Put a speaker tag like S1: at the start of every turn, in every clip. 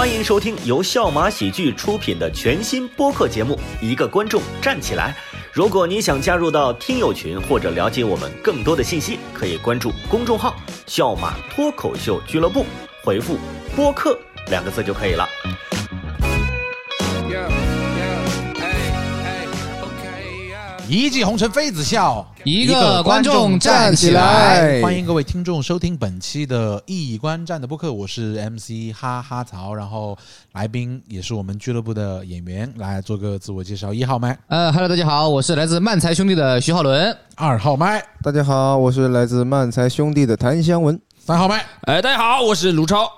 S1: 欢迎收听由笑马喜剧出品的全新播客节目《一个观众站起来》。如果你想加入到听友群或者了解我们更多的信息，可以关注公众号“笑马脱口秀俱乐部”，回复“播客”两个字就可以了。
S2: 一骑红尘妃子笑，
S3: 一个观众站起来
S2: 欢迎各位听众收听本期的一观站的播客，我是 MC 哈哈曹，然后来宾也是我们俱乐部的演员，来做个自我介绍，一号麦，
S3: 呃，Hello，大家好，我是来自漫才兄弟的徐浩伦。
S2: 二号麦，
S4: 大家好，我是来自漫才兄弟的谭香文。
S2: 三号麦。
S5: 哎，大家好，我是卢超。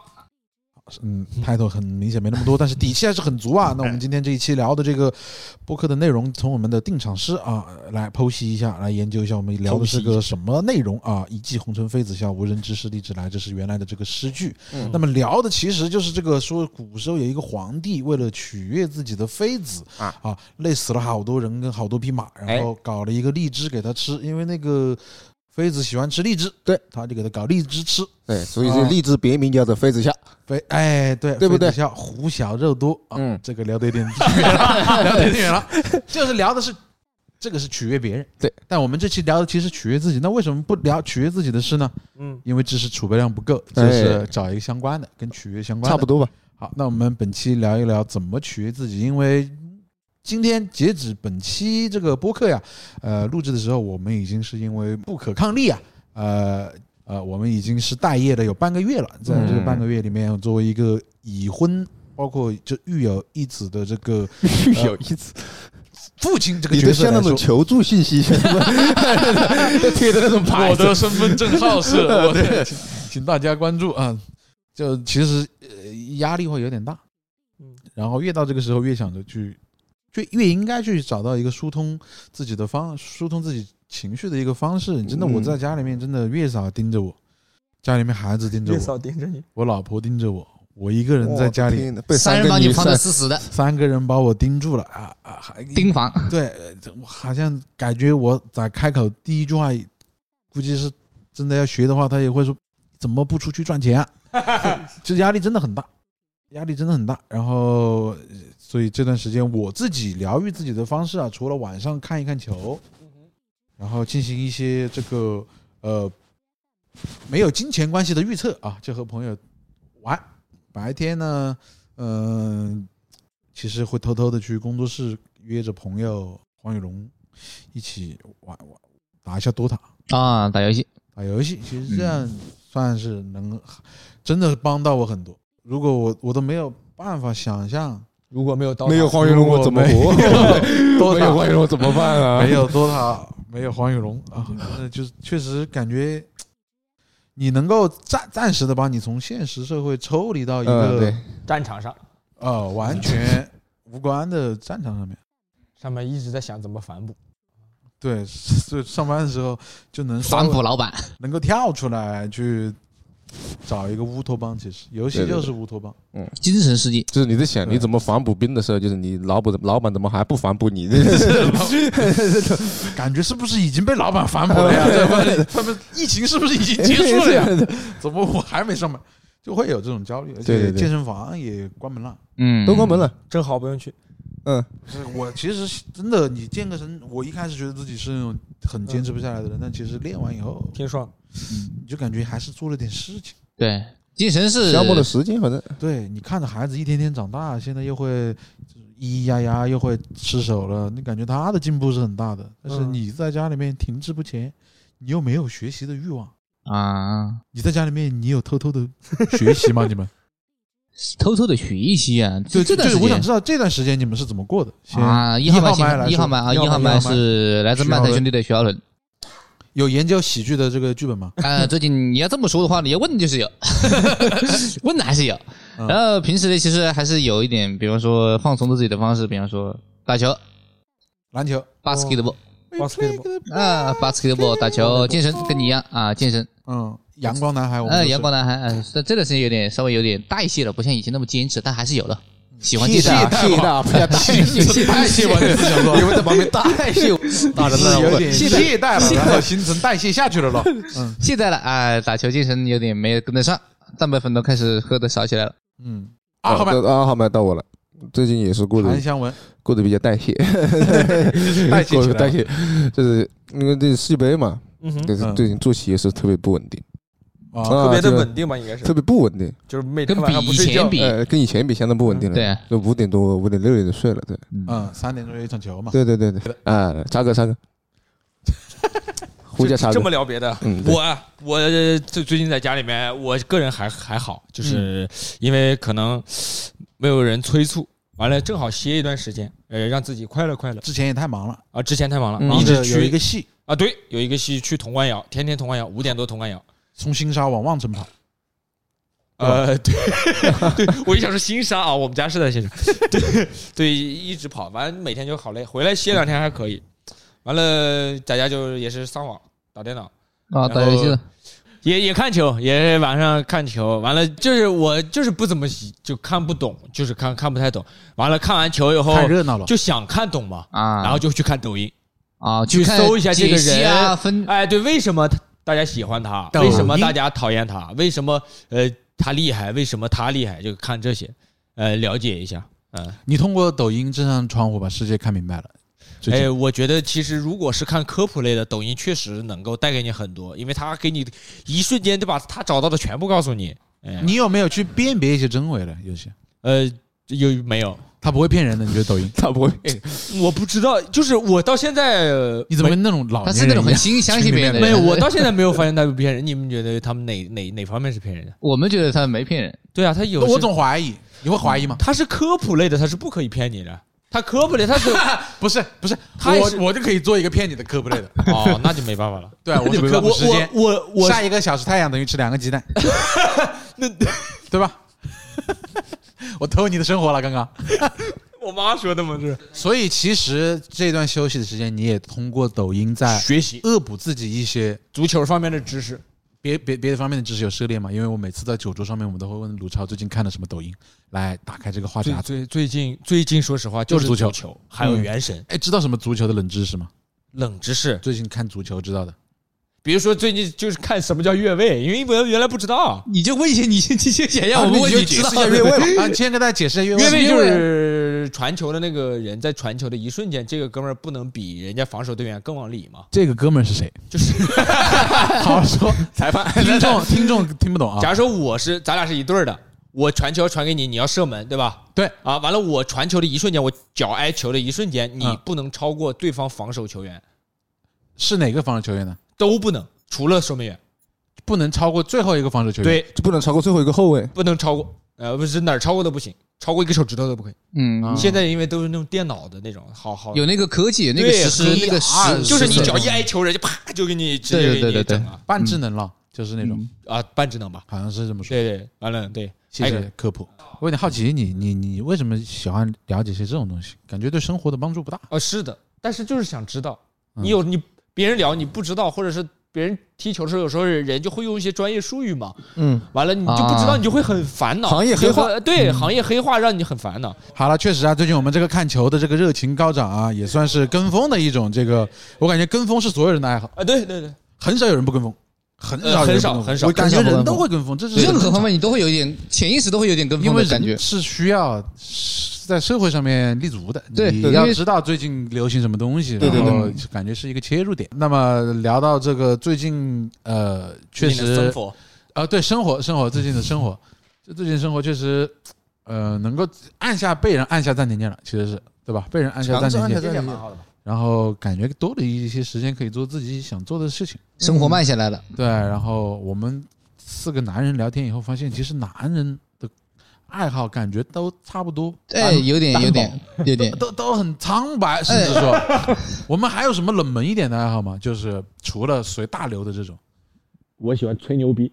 S2: 嗯，title 很明显没那么多，但是底气还是很足啊。那我们今天这一期聊的这个播客的内容，从我们的定场诗啊来剖析一下，来研究一下我们聊的是个什么内容啊？一骑红尘妃子笑，无人知是荔枝来，这是原来的这个诗句。那么聊的其实就是这个说，古时候有一个皇帝为了取悦自己的妃子
S4: 啊
S2: 啊，累死了好多人跟好多匹马，然后搞了一个荔枝给他吃，因为那个妃子喜欢吃荔枝，
S4: 对，
S2: 他就给他搞荔枝吃。
S4: 对，所以这荔枝别名叫做妃子笑。
S2: 妃哎，对，
S4: 对不对？
S2: 妃子笑虎小肉多。啊，
S4: 嗯。
S2: 这个聊得有点远了，聊得有点远了，就是聊的是这个是取悦别人，
S4: 对，
S2: 但我们这期聊的其实取悦自己，那为什么不聊取悦自己的事呢？
S4: 嗯，
S2: 因为知识储备量不够，
S4: 哎。
S2: 就是找一个相关的，跟取悦相关的，
S4: 差不多吧。
S2: 好，那我们本期聊一聊怎么取悦自己，因为今天截止本期这个播客呀，呃，录制的时候我们已经是因为不可抗力啊，呃呃，我们已经是待业了有半个月了，在这个半个月里面，作为一个已婚。包括就育有一子的这个
S4: 育有一子，
S2: 父亲这个
S4: 角色像那种求助信息，贴的那种牌子。
S2: 我的身份证号是 我的，请请大家关注啊！就其实呃压力会有点大，然后越到这个时候越想着去，就越应该去找到一个疏通自己的方，疏通自己情绪的一个方式。真的，
S4: 嗯
S2: 我在家里面真的月嫂盯着我，家里面孩子盯着
S6: 月
S2: 我，
S6: 嫂盯着你，
S2: 我老婆盯着我，我一个人在家里，
S4: 被
S3: 三人
S4: 个人
S3: 把你放的死死的，
S2: 三个人把我盯住了啊啊！还
S3: 盯防。
S2: 对，呃我好像感觉我在开口第一句话，估计是真的要学的话，他也会说怎么不出去赚钱、啊？就压力真的很大，压力真的很大。然后，呃所以这段时间我自己疗愈自己的方式啊，除了晚上看一看球，然后进行一些这个呃没有金钱关系的预测啊，就和朋友玩。白天呢，嗯、其实会偷偷的去工作室约着朋友黄雨龙一起玩玩打一下 DOTA
S3: 啊，打游戏，
S2: 打游戏。其实这样算是能真的帮到我很多。如果我我都没有办法想象
S6: 如果没有刀，
S4: 没有黄云龙，我怎么活？
S2: 多
S4: 没有黄云龙怎么办啊？
S2: 没有 DOTA，没有黄雨龙啊，那就是确实感觉你能够暂暂时的把你从现实社会抽离到一
S4: 嗯，
S2: 个
S4: 对，
S6: 战场上，
S2: 呃完全无关的战场上面。
S6: 上面一直在想怎么反哺。
S2: 对，所以上班的时候就能
S3: 反哺老板。
S2: 能够跳出来去找一个乌托邦。其实游戏就是乌托邦。
S3: 嗯精神世界，
S4: 就是你在想你怎么反补兵的时候，就是你老板老板怎么还不反补你？
S2: 感觉是不是已经被老板反补了呀？他们疫情是不是已经结束了呀？怎么我还没上班？就会有这种焦虑，而且健身房也关门了。
S3: 嗯，
S4: 都关门了。
S6: 正好不用去，
S4: 嗯，
S2: 就是我其实真的，你健个身，我一开始觉得自己是那种很坚持不下来的人，但其实练完以后，
S6: 挺爽。
S2: 你就感觉还是做了点事情。
S3: 对，精神是
S4: 消磨了时间，反正
S2: 对你看着孩子一天天长大，现在又会咿咿呀呀，又会吃手了，你感觉他的进步是很大的。但是
S6: 嗯
S2: 你在家里面停滞不前，你又没有学习的欲望。
S3: 啊，
S2: 你在家里面，你有偷偷的学习吗？你们？
S3: 偷偷的学习啊，
S2: 对，
S3: 这段时间
S2: 我想知道这段时间你们是怎么过的。先
S3: 啊，
S2: 一
S3: 一号麦一号麦啊，一号麦
S2: 麦
S3: 是来自漫才兄弟的徐浩伦。
S2: 有研究喜剧的这个剧本吗？
S3: 啊，最近你要这么说的话，你要问就是有，问的还是有。
S2: 嗯
S3: 然后平时呢，其实还是有一点，比方说放松自己的方式，比方说打球
S2: 篮球
S3: ，，basketball
S6: basketball
S3: 啊，basketball 打球，健身跟你一样啊，健身。
S2: 嗯，阳光男孩，我们
S3: 呃，
S2: 都是
S3: 阳光男孩，嗯，这这段时间有点稍微有点代谢了，不像以前那么坚持，但还是有的。喜欢健身，
S4: 懈怠，不要代谢，
S2: 代谢吧，你是想说
S4: 你们在旁边代谢，大人
S2: 是有点
S3: 懈怠
S2: 了，然后新陈代谢下去了咯。嗯
S3: 懈怠了啊，打球健身有点没有跟得上，蛋白粉都开始喝的少起来了。
S2: 嗯，二号麦
S4: 呃二号麦到我了。最近也是过得
S2: 韩香文。
S4: 过得比较代谢，
S2: 代谢
S4: 代谢，就是因为这世界杯嘛，
S6: 嗯
S4: 但是最近作息也是特别不稳定，
S2: 啊，
S6: 特别的稳定吧，应该是。
S4: 特，别不稳定，
S6: 就是每
S3: 跟
S6: 天晚上不睡觉，
S3: 以前比，
S4: 呃，跟以前比相当不稳定了。
S3: 对。啊，
S4: 就五点多、五点六点就睡了，对，
S2: 嗯，三点钟有一场球嘛，
S4: 对对对对，啊，插哥插哥，呼叫插哥。
S6: 这么，聊别的，我啊我最最近在家里面，我个人还还好，就是因为可能没有人催促，完了正好歇一段时间，呃，让自己快乐快乐。
S2: 之前也太忙了，
S6: 啊。之前太忙了，
S4: 嗯。
S6: 一直
S2: 忙着有一
S6: 去
S2: 个戏。
S6: 啊，对，有一个戏去潼关窑，天天潼关窑，五点多潼关窑。
S2: 从新沙往望城跑，
S6: 呃，对，对，我就想说新沙啊，我们家是在新沙，对对，一直跑，完了每天就好累，回来歇两天还可以，完了在家就也是上网打电脑，
S3: 啊，打游戏的，
S6: 也也看球，也晚上看球，完了就是我就是不怎么喜就看不懂，就是看看不太懂，完了看完球以后
S2: 太热闹了，
S6: 就想看懂嘛，
S3: 啊，
S6: 然后就去看抖音，
S3: 啊，
S6: 去搜一下这个人
S3: 啊，分
S6: 哎，对，为什么大家喜欢他？为什么大家讨厌他？为什么呃他厉害？为什么他厉害？就看这些，呃，了解一下。嗯，
S2: 你通过抖音这扇窗户把世界看明白了。最
S6: 哎，我觉得其实如果是看科普类的，抖音确实能够带给你很多，因为他给你一瞬间就把他找到的全部告诉你。哎，
S2: 你有没有去辨别一些真伪的？有些
S6: 呃有没有？
S2: 他不会骗人的，你觉得抖音？
S4: 他不会骗，
S6: 我不知道，就是我到现在呃
S2: 你怎么跟那种老
S3: 他是那种很？心相信别人的人。
S6: 没有？我到现在没有发现他有骗人。你们觉得他们哪哪哪方面是骗人的？
S3: 我们觉得他没骗人，
S6: 对啊，他有
S2: 我总怀疑，你会怀疑吗？
S6: 他是科普类的，他是不可以骗你的。他科普类，他是
S2: 不 是不是，
S6: 他也是
S2: 我我就可以做一个骗你的科普类的。
S6: 哦，那就没办法了。
S2: 对，我是科普
S6: 我
S2: 时间，
S6: 我我我
S2: 晒一个小时太阳等于吃两个鸡蛋，那对吧？我偷你的生活了，刚刚。
S6: 我妈说的嘛，是
S2: 所以其实这段休息的时间，你也通过抖音在
S6: 学习
S2: 恶补自己一些
S6: 足球方面的知识。
S2: 别别别的方面的知识有涉猎吗？因为我每次在酒桌上面，我们都会问鲁超最近看了什么抖音，来打开这个话匣子。
S6: 最最最近最近说实话
S2: 就是足球，
S6: 还有
S2: 嗯
S6: 原神
S2: 哎，知道什么足球的冷知识吗？
S6: 冷知识。
S2: 最近看足球知道的。
S6: 比如说最近就是看什么叫越位，因为我原来不知道。
S3: 你就问一些你你先想要我们问
S2: 你就
S3: 知道
S2: 解释一下越位吧。啊，你先跟大家解释一下越位。
S6: 越位就是传球的那个人在传球的一瞬间，这个哥们儿不能比人家防守队员更往里吗？
S2: 这个哥们儿是谁？
S6: 就是
S2: 好好说，裁判。听众听众听不懂啊。
S6: 假如说我是咱俩是一对儿的，我传球传给你，你要射门，对吧？
S2: 对
S6: 啊，完了我传球的一瞬间，我脚挨球的一瞬间，你
S2: 嗯
S6: 不能超过对方防守球员，
S2: 是哪个防守球员呢？
S6: 都不能，除了守门员。
S2: 不能超过最后一个防守球员。，
S6: 对，
S4: 不能超过最后一个后卫。
S6: 不能超过，呃，不是哪儿超过都不行，超过一个手指头都不可以。
S3: 嗯，
S2: 啊
S6: 现在因为都是那种电脑的那种，好好
S3: 有那个科技，那个
S6: 对
S3: 实时那个
S2: 啊
S3: 实，
S6: 就是你
S2: 是
S6: 脚一挨球，人家啪就给你直接给
S3: 对对对对
S6: 你整了
S2: 半智能了，就是那种，
S6: 啊，半智能吧？
S2: 好像是这么说。
S6: 对对，完了对，
S2: 谢
S6: 还有
S2: 谢科普。我有点好奇，你你你为什么喜欢了解些这种东西？感觉对生活的帮助不大。
S6: 哦，是的，但是就是想知道，
S2: 嗯
S6: 你有你别人聊你不知道，或者是别人踢球的时候，有时候人就会用一些专业术语嘛，
S4: 嗯，
S6: 完了你就不知道，
S3: 啊
S6: 你就会很烦恼。
S4: 行业黑化，
S6: 对，行业黑化让你很烦恼。
S2: 好了，确实啊，最近我们这个看球的这个热情高涨啊，也算是跟风的一种。这个我感觉跟风是所有人的爱好，
S6: 啊，对对对，
S2: 很少有人不跟风，很
S6: 呃
S2: 少
S6: 很少很少
S2: 我感觉人都会跟风，这是
S3: 任何方面你都会有一点潜意识都会有点跟
S2: 因为
S3: 风的感觉。
S2: 是需要是在社会上面立足的，
S3: 对
S2: 你要知道最近流行什么东西，
S4: 对对对
S2: 然后感觉是一个切入点。那么聊到这个最近呃，确实
S6: 生活
S2: 啊，对生活生活最近的生活，这最近生活确实呃能够按下被人按下暂停键了，其实是对吧？被人按下暂停键，
S4: 暂停键
S6: 好的吧？
S2: 然后感觉多了一些时间可以做自己想做的事情。
S3: 生活慢下来了，
S2: 对，然后我们四个男人聊天以后，发现其实男人的爱好感觉都差不多，
S3: 哎，有点有点有点，
S2: 都都很苍白，甚至说，我们还有什么冷门一点的爱好吗？就是除了随大流的这种，
S5: 我喜欢吹牛逼。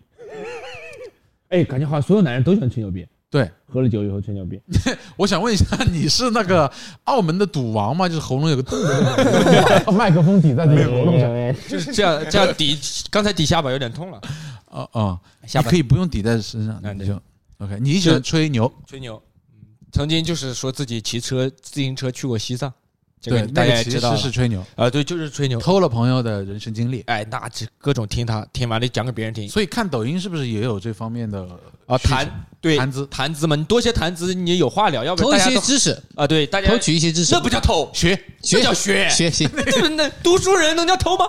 S5: 哎，感觉好像所有男人都喜欢吹牛逼，
S2: 对，
S5: 喝了酒以后吹牛逼。
S2: 我想问一下，你是那个澳门的赌王吗？就是喉咙有个洞的那种。
S5: 麦克风抵在那个喉咙上。
S6: 就是这样，这样抵刚才抵下巴有点痛了，
S2: 哦哦，
S6: 下巴
S2: 你可以不用抵在身上，
S6: 嗯对
S2: 你就 OK。你喜欢吹牛，
S6: 吹牛。嗯曾经就是说自己骑车自行车去过西藏，这个
S2: 对，
S6: 大
S2: 那个其实
S6: 家也知道了
S2: 是吹牛，
S6: 啊，对，就是吹牛。
S2: 偷了朋友的人生经历。
S6: 哎，那这各种听他听完了讲给别人听
S2: 所以看抖音是不是也有这方面的
S6: 啊，谈对
S2: 谈资
S6: 谈资嘛？你多些谈资，你有话聊，要不
S3: 偷一
S6: 然大家都
S3: 些知识，
S6: 啊，对大家
S3: 偷取一些知识，
S6: 那不叫偷，
S2: 学？
S6: 这
S3: 学
S6: 叫学。
S3: 学习，
S6: 那那读书人能叫偷吗？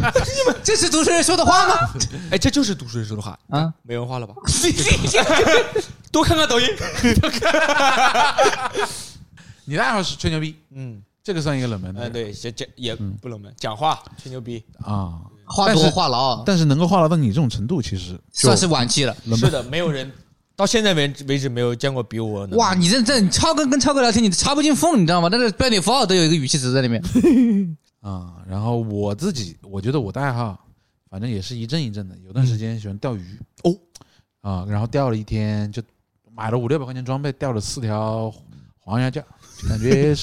S3: 这是读书人说的话吗？
S6: 哎，这就是读书人说的话
S3: 啊，
S6: 没文化了吧？多看看抖音。
S2: 你的爱好是吹牛逼，
S6: 嗯，
S2: 这个算一个冷门的
S6: 嗯，对，这这也不冷门，讲话吹牛逼，
S2: 啊。
S3: 话多话痨，
S2: 但是能够话痨到你这种程度，其实
S3: 算是晚期了。
S2: 冷门。
S6: 是的，没有人到现在为止为止没有见过比我能
S3: 哇，你这这超哥跟超哥聊天，你插不进缝，你知道吗？但是标点符号都有一个语气词在里面。
S2: 啊，然后我自己，我觉得我的爱好，反正也是一阵一阵的。有段时间喜欢钓鱼
S6: 哦，
S2: 啊，然后钓了一天，就买了五六百块钱装备，钓了四条黄鸭架，就感觉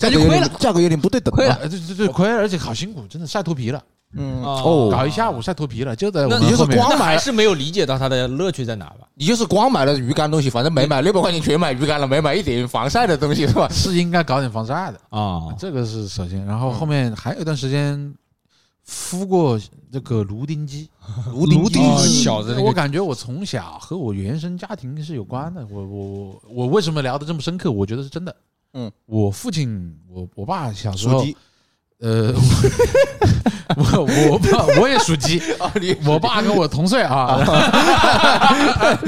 S2: 是
S3: 感觉亏了，
S4: 价格有点不对等
S3: 亏了
S2: 啊，对对对，亏了，而且好辛苦，真的晒脱皮了，
S4: 嗯
S6: 哦
S2: 搞一下午晒脱皮了，就在
S4: 你就是光买
S6: 还是没有理解到它的乐趣在哪吧？
S4: 你就是光买了鱼竿东西，反正没买六百块钱全买鱼竿了，没买一点防晒的东西是吧？
S2: 是应该搞点防晒的，
S6: 啊，
S2: 这个是首先。然后后面还有一段时间敷过这个芦丁鸡，芦
S4: 丁
S2: 鸡，
S6: 小的那个
S2: 我感觉我从小和我原生家庭是有关的。我我我我为什么聊的这么深刻？我觉得是真的。
S4: 嗯，
S2: 我父亲，我我爸小时候呃，我我爸我 也属鸡，我爸跟我同岁啊。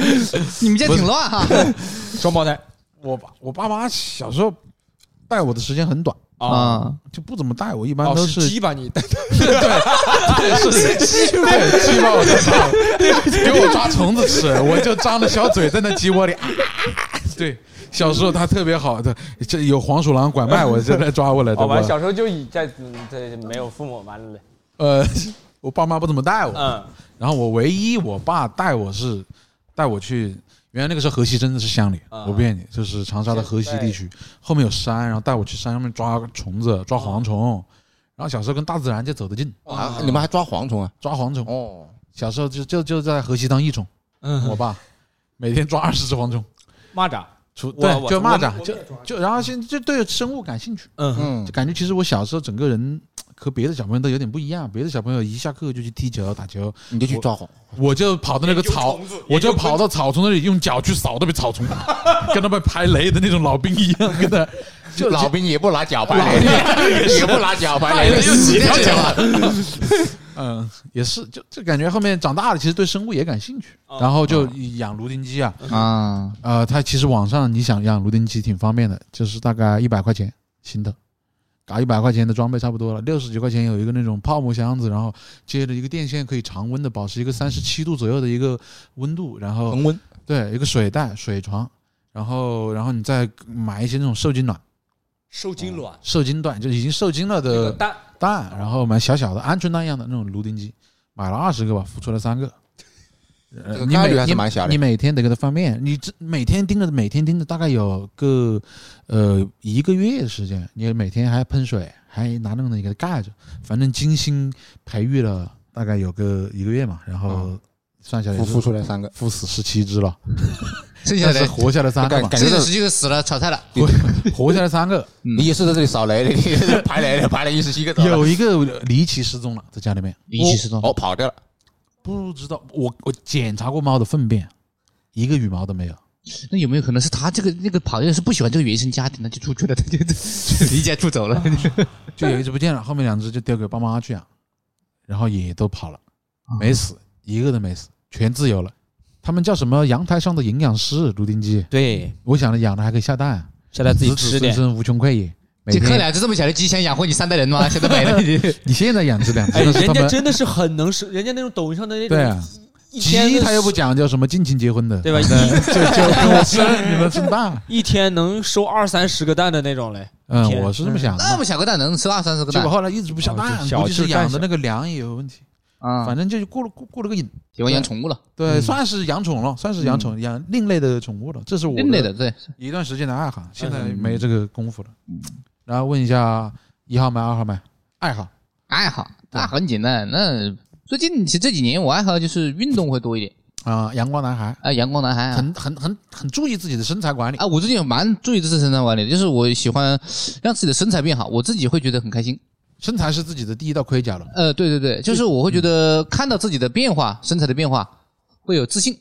S3: 你们家挺乱哈。
S6: 双胞胎。
S2: 我爸我爸妈小时候带我的时间很短，
S3: 啊，
S2: 就不怎么带我，一般
S6: 哦
S2: 都
S6: 是鸡把？你带。
S2: 对，是鸡，对，鸡把我带给我抓虫子吃，我就张着小嘴在那鸡窝里，啊对，小时候他特别好的，这有黄鼠狼拐卖 我，就来抓我来的。
S6: 哦，完
S2: 我
S6: 小时候就已在在没有父母完了嘞。
S2: 呃，我爸妈不怎么带我，
S6: 嗯
S2: 然后我唯一我爸带我是带我去。原来那个时候河西真的是乡里，
S6: 啊
S2: 我不骗你，就是长沙的河西地区，后面有山，然后带我去山上面抓虫子、抓蝗虫，然后小时候跟大自然就走得近，
S4: 啊，你们还抓蝗虫啊？
S2: 抓蝗虫。
S4: 哦，
S2: 小时候就就就在河西当益虫，
S6: 嗯，
S2: 我爸每天抓二十只蝗虫，
S6: 蚂蚱，
S2: 出
S6: 我
S2: 对就蚂蚱，就就然后现在就对生物感兴趣，
S6: 嗯
S4: 嗯
S2: 就感觉其实我小时候整个人和别的小朋友都有点不一样，别的小朋友一下课就去踢球打球，
S4: 你就去抓蝗，
S2: 我就跑到那个草，我就跑到草丛那里用脚去扫那边草丛，跟他们排雷的那种老兵一样，跟他 就
S4: 老兵也不拿脚排雷，也不拿脚排雷，
S2: 就几条脚啊？嗯，也是，就就感觉后面长大了，其实对生物也感兴趣，然后就养芦丁鸡啊，
S3: 啊，
S2: 呃，它其实网上你想养芦丁鸡挺方便的，就是大概一百块钱新的，搞一百块钱的装备差不多了，六十几块钱有一个那种泡沫箱子，然后接着一个电线可以常温的保持一个三十七度左右的一个温度，然后
S4: 恒温，
S2: 对一个水袋、水床，然后然后你再买一些那种受精卵、
S6: 受精卵。
S2: 受精卵，就已经受精了的
S6: 蛋。
S2: 蛋，然后买小小的鹌鹑蛋一样的那种芦丁鸡，买了二十个吧，孵出来三个。呃你每你每天得给它放面，你这每天盯着，每天盯着，大概有个呃一个月的时间，你每天还喷水，还拿那个东西给它盖着，反正精心培育了大概有个一个月嘛，然后算下来
S4: 孵孵出来三个，
S2: 孵死十七只了，
S3: 剩下的
S2: 是活下来三个嘛，
S4: 感觉到
S3: 剩下十几个死了，炒菜了。
S2: 活下来三个，
S4: 你也是在这里扫雷的，你是排雷的，排了一十七个，
S2: 有一个离奇失踪了，在家里面。
S3: 离奇失踪，
S4: 哦跑掉了，
S2: 不知道，我我检查过猫的粪便，一个羽毛都没有。
S3: 那有没有可能是他这个那个跑掉是不喜欢这个原生家庭，那就出去了，他就就 离家出走了。
S2: 就有一只不见了，后面两只就丢给爸妈去养，然后也都跑了，没死，一个都没死，全自由了。他们叫什么？阳台上的营养师，芦丁鸡。
S6: 对，
S2: 我想着养了还可以下蛋，
S6: 下来自己
S2: 子子
S6: 吃点。
S2: 孙孙无穷匮也。每
S3: 就克
S2: 天
S3: 两只这么小的鸡，想养活你三代人吗？现在没了，已经。
S2: 你现在养这两只，
S6: 哎，人
S2: 那是他们
S6: 家真的是很能生，人家那种抖音上的那种，
S2: 对啊，鸡他又不讲究什么近亲结婚的，
S6: 对吧？一
S2: 就就跟我生，你们生蛋。
S6: 一天能收二三十个蛋的那种嘞。
S2: 嗯，
S6: 天
S2: 我是这么想的嘛。
S3: 那么小个蛋能吃二三十个蛋
S2: 结果后来一直不下
S6: 哦
S2: 蛋，估计是养的那个粮也有问题，
S3: 啊？
S2: 反正就过了过过了个瘾。
S3: 喜欢养宠物了，
S2: 对，算是养宠了，算是养宠，养另类的宠物了。这是我
S3: 另类的对。
S2: 一段时间的爱好，现在没这个功夫了。然后问一下，一号麦、二号麦，爱好
S3: 爱好那很简单。那最近其实这几年我爱好就是运动会多一点，
S2: 啊，阳光男孩，
S3: 啊，阳光男孩啊。
S2: 很很很很注意自己的身材管理。
S3: 啊，我最近蛮注意这次身材管理的，就是我喜欢让自己的身材变好，我自己会觉得很开心。
S2: 身材是自己的第一道盔甲了。
S3: 呃，对对对，就是我会觉得看到自己的变化，身材的变化，会有自信。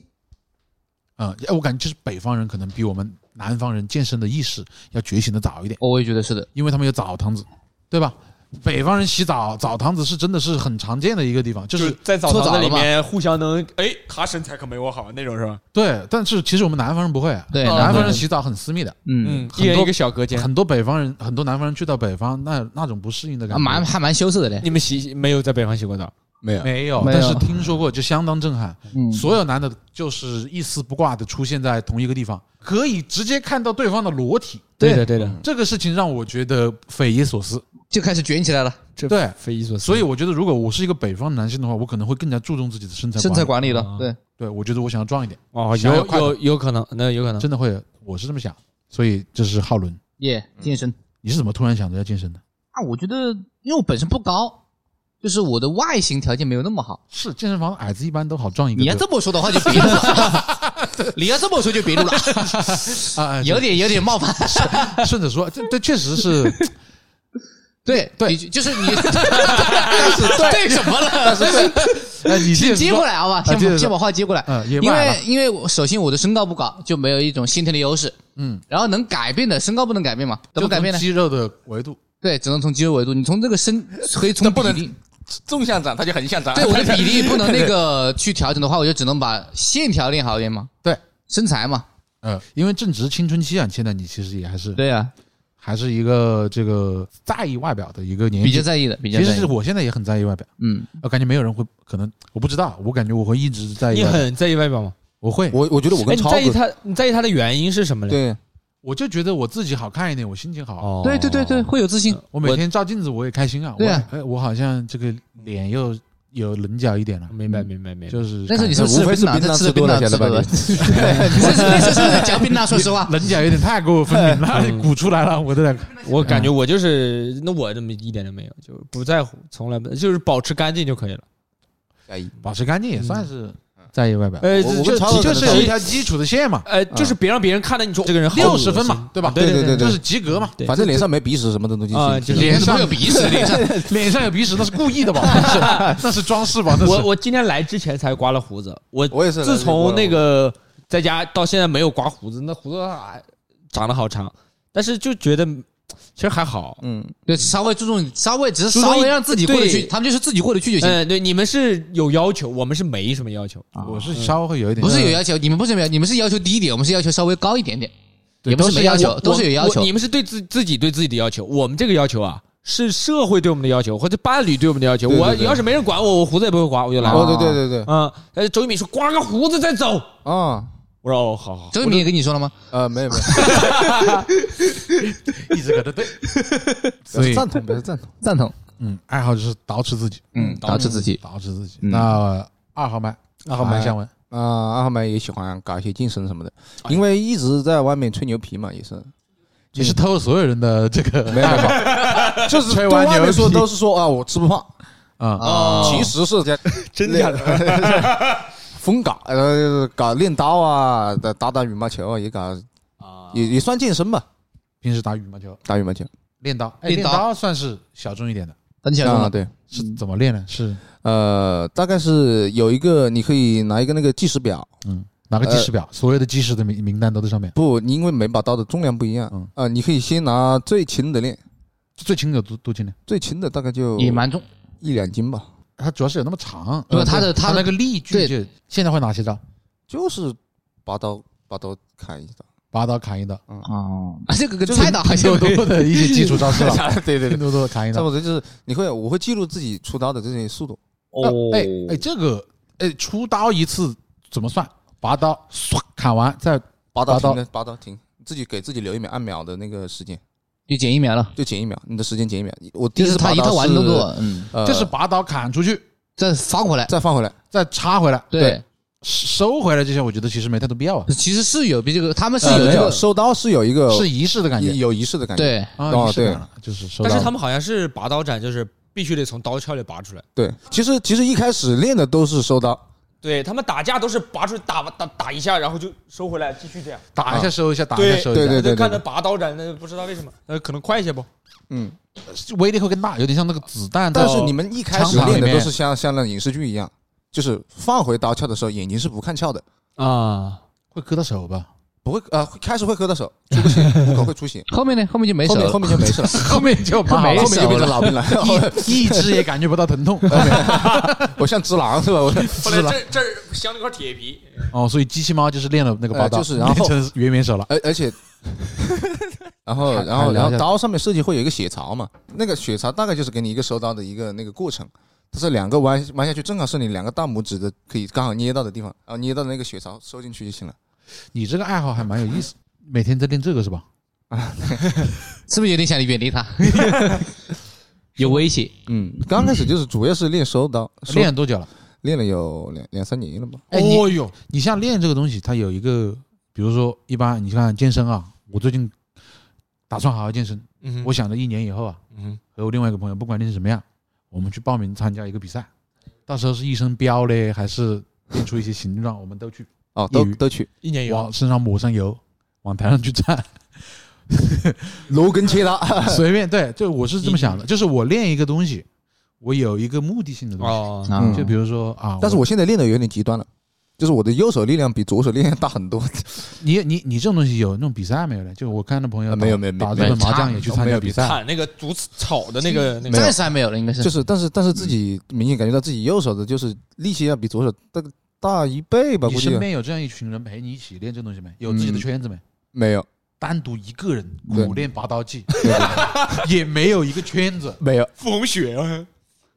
S2: 啊、我感觉就是北方人可能比我们南方人健身的意识要觉醒的早一点，
S3: 我也觉得是的。
S2: 因为他们有澡堂子，对吧？北方人洗澡，澡堂子是真的是很常见的一个地方，就
S6: 就是在澡堂子里面互相能，哎，他身材可没我好那种是吧？
S2: 对。但是其实我们南方人不会，
S3: 对
S6: 哦
S2: 南方人洗澡很私密的，
S3: 嗯，
S6: 一人一个小隔间。
S2: 很多北方人、很多南方人去到北方，那那种不适应的感觉，
S3: 啊蛮还蛮羞涩的嘞。
S6: 你们洗没有在北方洗过澡？
S4: 没有，
S2: 没有，
S3: 没有
S2: 但是听说过，就相当震撼。
S3: 嗯，
S2: 所有男的就是一丝不挂的出现在同一个地方，可以直接看到对方的裸体。
S3: 对
S6: 的，对的，
S2: 这个事情让我觉得匪夷所思。
S3: 就开始卷起来了，
S6: 这
S2: 对
S6: 匪夷所思。
S2: 所以我觉得，如果我是一个北方男性的话，我可能会更加注重自己的身材
S3: 身材管理了
S6: 啊。
S3: 对，
S2: 对，我觉得我想要壮一点，
S6: 哦，有有有可能，那有可能。
S2: 真的会，我是这么想。所以这是浩伦，
S3: 耶，健身。
S2: 你是怎么突然想着要健身的？
S3: 啊，我觉得因为我本身不高，就是我的外形条件没有那么好。
S2: 是健身房矮子一般都好壮一个。
S3: 你要这么说的话就别录了，你要这么说就别录了，
S2: 啊，啊
S3: 有点有点冒犯。
S2: 顺着说，这这确实是
S3: 对
S2: 对
S3: 就是你，对什么了？但是
S2: 哎，你
S3: 先接过
S2: 来，
S3: 来好吧，先先把话接过来。
S2: 嗯，
S3: 因为因为我首先我的身高不高，就没有一种先天的优势。
S2: 嗯，
S3: 然后能改变的身高不能改变嘛？怎么改变呢？
S2: 肌肉的维度，
S3: 对，只能从肌肉维度。你从这个身可以从
S4: 不能
S3: 比例，
S4: 纵向长，它就横向长。
S3: 对我的比例不能那 个去调整的话，我就只能把线条练好一点嘛。
S2: 对，
S3: 身材嘛。
S2: 嗯，因为正值青春期啊，现在你其实也还是
S3: 对呀，
S2: 还是一个这个在意外表的一个年纪
S3: 比较。在意的，比较
S2: 其实是。我现在也很在意外表，
S3: 嗯，
S2: 我感觉没有人会，可能我不知道，我感觉我会一直在意。
S6: 你很在意外表吗？
S2: 我会，
S4: 我我觉得我
S6: 哎，
S4: 跟超哥
S6: 你在意他，你在意他的原因是什么呢？
S4: 对
S2: 我就觉得我自己好看一点，我心情好。
S6: 哦
S3: 对对对对，会有自信。
S2: 我每天照镜子我也开心啊。
S3: 对啊
S2: 我，哎，我好像这个脸又有棱角一点了，
S6: 明白明白明白。
S2: 就是
S3: 但是你是
S4: 无非是
S3: 槟榔？吃
S4: 多了晓得吧
S3: 是那次是是嚼槟榔？说实话，
S2: 棱角有点太过分明了，
S6: 嗯
S2: 鼓出来了，我都在。
S6: 我感觉我就是，那我这么一点都没有，就不在乎，从来不就是保持干净就可以了。
S2: 保持干净也算是在意外表。
S6: 呃，就
S2: 就是有一条基础的线嘛，
S6: 呃，就是别让别人看到你说这个人
S2: 六十分嘛，对吧？
S6: 对
S4: 对对
S2: 就是及格嘛。
S6: 对
S4: 反正脸上没鼻屎，什么的东西
S6: 啊，
S2: 脸上
S3: 有鼻屎脸上。
S2: 脸上有鼻屎那是故意的吧？那是装饰吧？
S6: 我我今天来之前才刮了胡子，我
S4: 我也是
S6: 自从那个在家到现在没有刮胡子，那胡子啊长得好长，但是就觉得其实还好。
S4: 嗯，
S3: 对，稍微注重，稍微只是稍微让自己过得去，他们就是自己过得去就行，
S6: 嗯，对，你们是有要求，我们是没什么要求。
S2: 我是稍微会有一点，
S3: 不是有要求，你们不是没有，你们是要求低一点，我们是要求稍微高一点点，也不
S2: 是
S3: 是没要求，都是有要求。
S6: 你们是对自自己对自己的要求，我们这个要求啊，是社会对我们的要求，或者伴侣对我们的要求。
S4: 对对对
S6: 我要是没人管我，我胡子也不会刮，我就来
S4: 哦，
S6: 了。
S4: 对对对对，
S6: 嗯，但是周一敏说刮个胡子再走，
S4: 啊，
S6: 我说哦，好好。
S3: 周渝民也跟你说了吗？
S4: 呃，没有没有，
S2: 一直搁这对，所以
S4: 赞同，表示赞同。
S3: 赞同。
S2: 嗯，爱好就是捯饬自己，
S3: 嗯，捯饬自己。
S2: 捯饬自己。
S3: 嗯
S2: 那二号麦，
S4: 二号麦
S2: 向文，
S4: 啊，二号麦也喜欢搞一些健身什么的，因为一直在外面吹牛皮嘛，也是
S2: 你是偷了所有人的这个
S4: 没有没有，就是
S2: 吹完牛皮
S4: 说都是说啊，我吃不胖，
S2: 啊？
S3: 啊
S4: 其实是在
S6: 真假的？
S4: 疯搞，呃，搞练刀啊，打打羽毛球啊，也搞，
S6: 啊。
S4: 也也算健身吧，
S2: 平时打羽毛球、
S4: 打羽毛球。
S2: 练刀，哎，练
S3: 练刀
S2: 刀算是小众一点的，
S4: 啊，
S3: 很小众啊。
S4: 对，
S2: 是怎么练呢？是？
S4: 呃，大概是有一个，你可以拿一个那个计时表，
S2: 嗯，拿个计时表？所有的计时的名名单都在上面。
S4: 不，你因为每把刀的重量不一样。
S2: 嗯，
S4: 呃，你可以先拿最轻的练，
S2: 最轻的有多多轻呢？
S4: 最轻的大概就
S3: 也蛮重，
S4: 一两斤吧，
S2: 它主要是有那么长，
S3: 因为它的
S2: 它那个力矩就现在会哪些招？
S4: 就是拔刀拔刀砍一刀，
S2: 拔刀砍一刀，
S3: 嗯，啊 这个跟
S2: 就是
S3: 菜刀好像
S2: 拼多多的一些基础招式了。
S4: 对对
S2: 拼多多砍一刀。
S4: 差不多就是你会我会记录自己出刀的这些速度，
S2: 哦，哎哎，这个哎，出刀一次怎么算？拔刀唰砍完再
S4: 拔刀
S2: 拔刀。
S4: 停拔刀停，自己给自己留一秒按秒的那个时间，
S3: 就减一秒了，
S4: 就减一秒，你的时间减一秒。我第一次拔刀
S3: 他一套完
S4: 是
S3: 动作，嗯，
S4: 呃，
S2: 这是拔刀砍出去，
S3: 再放回来，
S4: 再放回来，
S2: 再插回来，
S3: 对，
S2: 收回来这些，我觉得其实没太多必要啊，
S3: 其实是有比这个，他们是有这个，
S4: 有收刀是有一个
S2: 是仪式的感觉
S4: 有仪式的感觉，
S3: 对，
S2: 啊，
S4: 哦
S2: 仪式感了，就是收刀。
S6: 但是他们好像是拔刀斩，就是必须得从刀鞘里拔出来。
S4: 对，其实其实一开始练的都是收刀，
S6: 对他们打架都是拔出去打打打一下，然后就收回来，继续这样。
S2: 打一下收一下，打一下收一下，
S4: 对对对
S6: 就看着拔刀斩，那不知道为什么，呃，可能快一些不？
S4: 嗯，
S2: 威力会更大，有点像那个子弹。
S4: 但是你们一开始练的都是像像那影视剧一样，就是放回刀鞘的时候，眼睛是不看鞘的，
S6: 啊，
S2: 会割到手吧？
S4: 不会呃，开始会割到手，出个血，会出血，
S3: 后面呢？后面就没事了
S4: 后面后。面就没事了，
S2: 后面就
S3: 就没
S4: 后面就变成
S3: 了。
S4: 老兵了。
S2: 一一只也感觉不到疼痛。
S4: 我像只狼是吧？我
S6: 后来这这儿镶了块铁皮，
S2: 哦，所以机器猫就是练了那个宝刀，
S4: 呃就是然后
S2: 练成圆圆手了。
S4: 而而且，然后
S2: 还
S4: 然后然后刀上面设计会有一个血槽嘛，那个血槽大概就是给你一个收刀的一个那个过程，它是两个弯弯下去，正好是你两个大拇指的可以刚好捏到的地方，然后捏到那个血槽收进去就行了。
S2: 你这个爱好还蛮有意思，每天在练这个是吧？
S3: 啊 是不是有点想远离他？有威胁。
S4: 嗯，刚开始就是主要是练收刀，收
S2: 练多久了？
S4: 练了有两两三年了吧。
S2: 哎，你
S6: 哦哟，
S2: 你像练这个东西，它有一个，比如说一般你看健身啊，我最近打算好好健身，
S6: 嗯
S2: 我想着一年以后啊，
S6: 嗯
S2: 和我另外一个朋友，不管练成什么样，我们去报名参加一个比赛，到时候是一身膘嘞，还是练出一些形状，我们都去
S4: 哦，都都去
S6: 一年有
S2: 往身上抹上油，往台上去站，
S4: 罗根切刀。
S2: 随便对，就我是这么想的，就是我练一个东西，我有一个目的性的东西，
S6: 哦，
S2: 就比如说啊，
S4: 但是我现在练的有点极端了，就是我的右手力量比左手力量大很多。
S2: 你你你这种东西有那种比赛没有呢？就我看的朋友
S4: 没有没有
S2: 打
S4: 没有
S2: 日本麻将也去参加比赛，
S6: 砍那个竹草的那个那个
S3: 暂时还没有了，应该是。
S4: 就是，但是但是自己明显感觉到自己右手的就是力气要比左手大大一倍吧，
S2: 你身边有这样一群人陪你一起练这东西没？有自己的
S4: 嗯
S2: 圈子没？
S4: 没有，
S2: 单独一个人苦练拔刀技，也没有一个圈子，
S4: 没有，
S6: 傅红雪啊，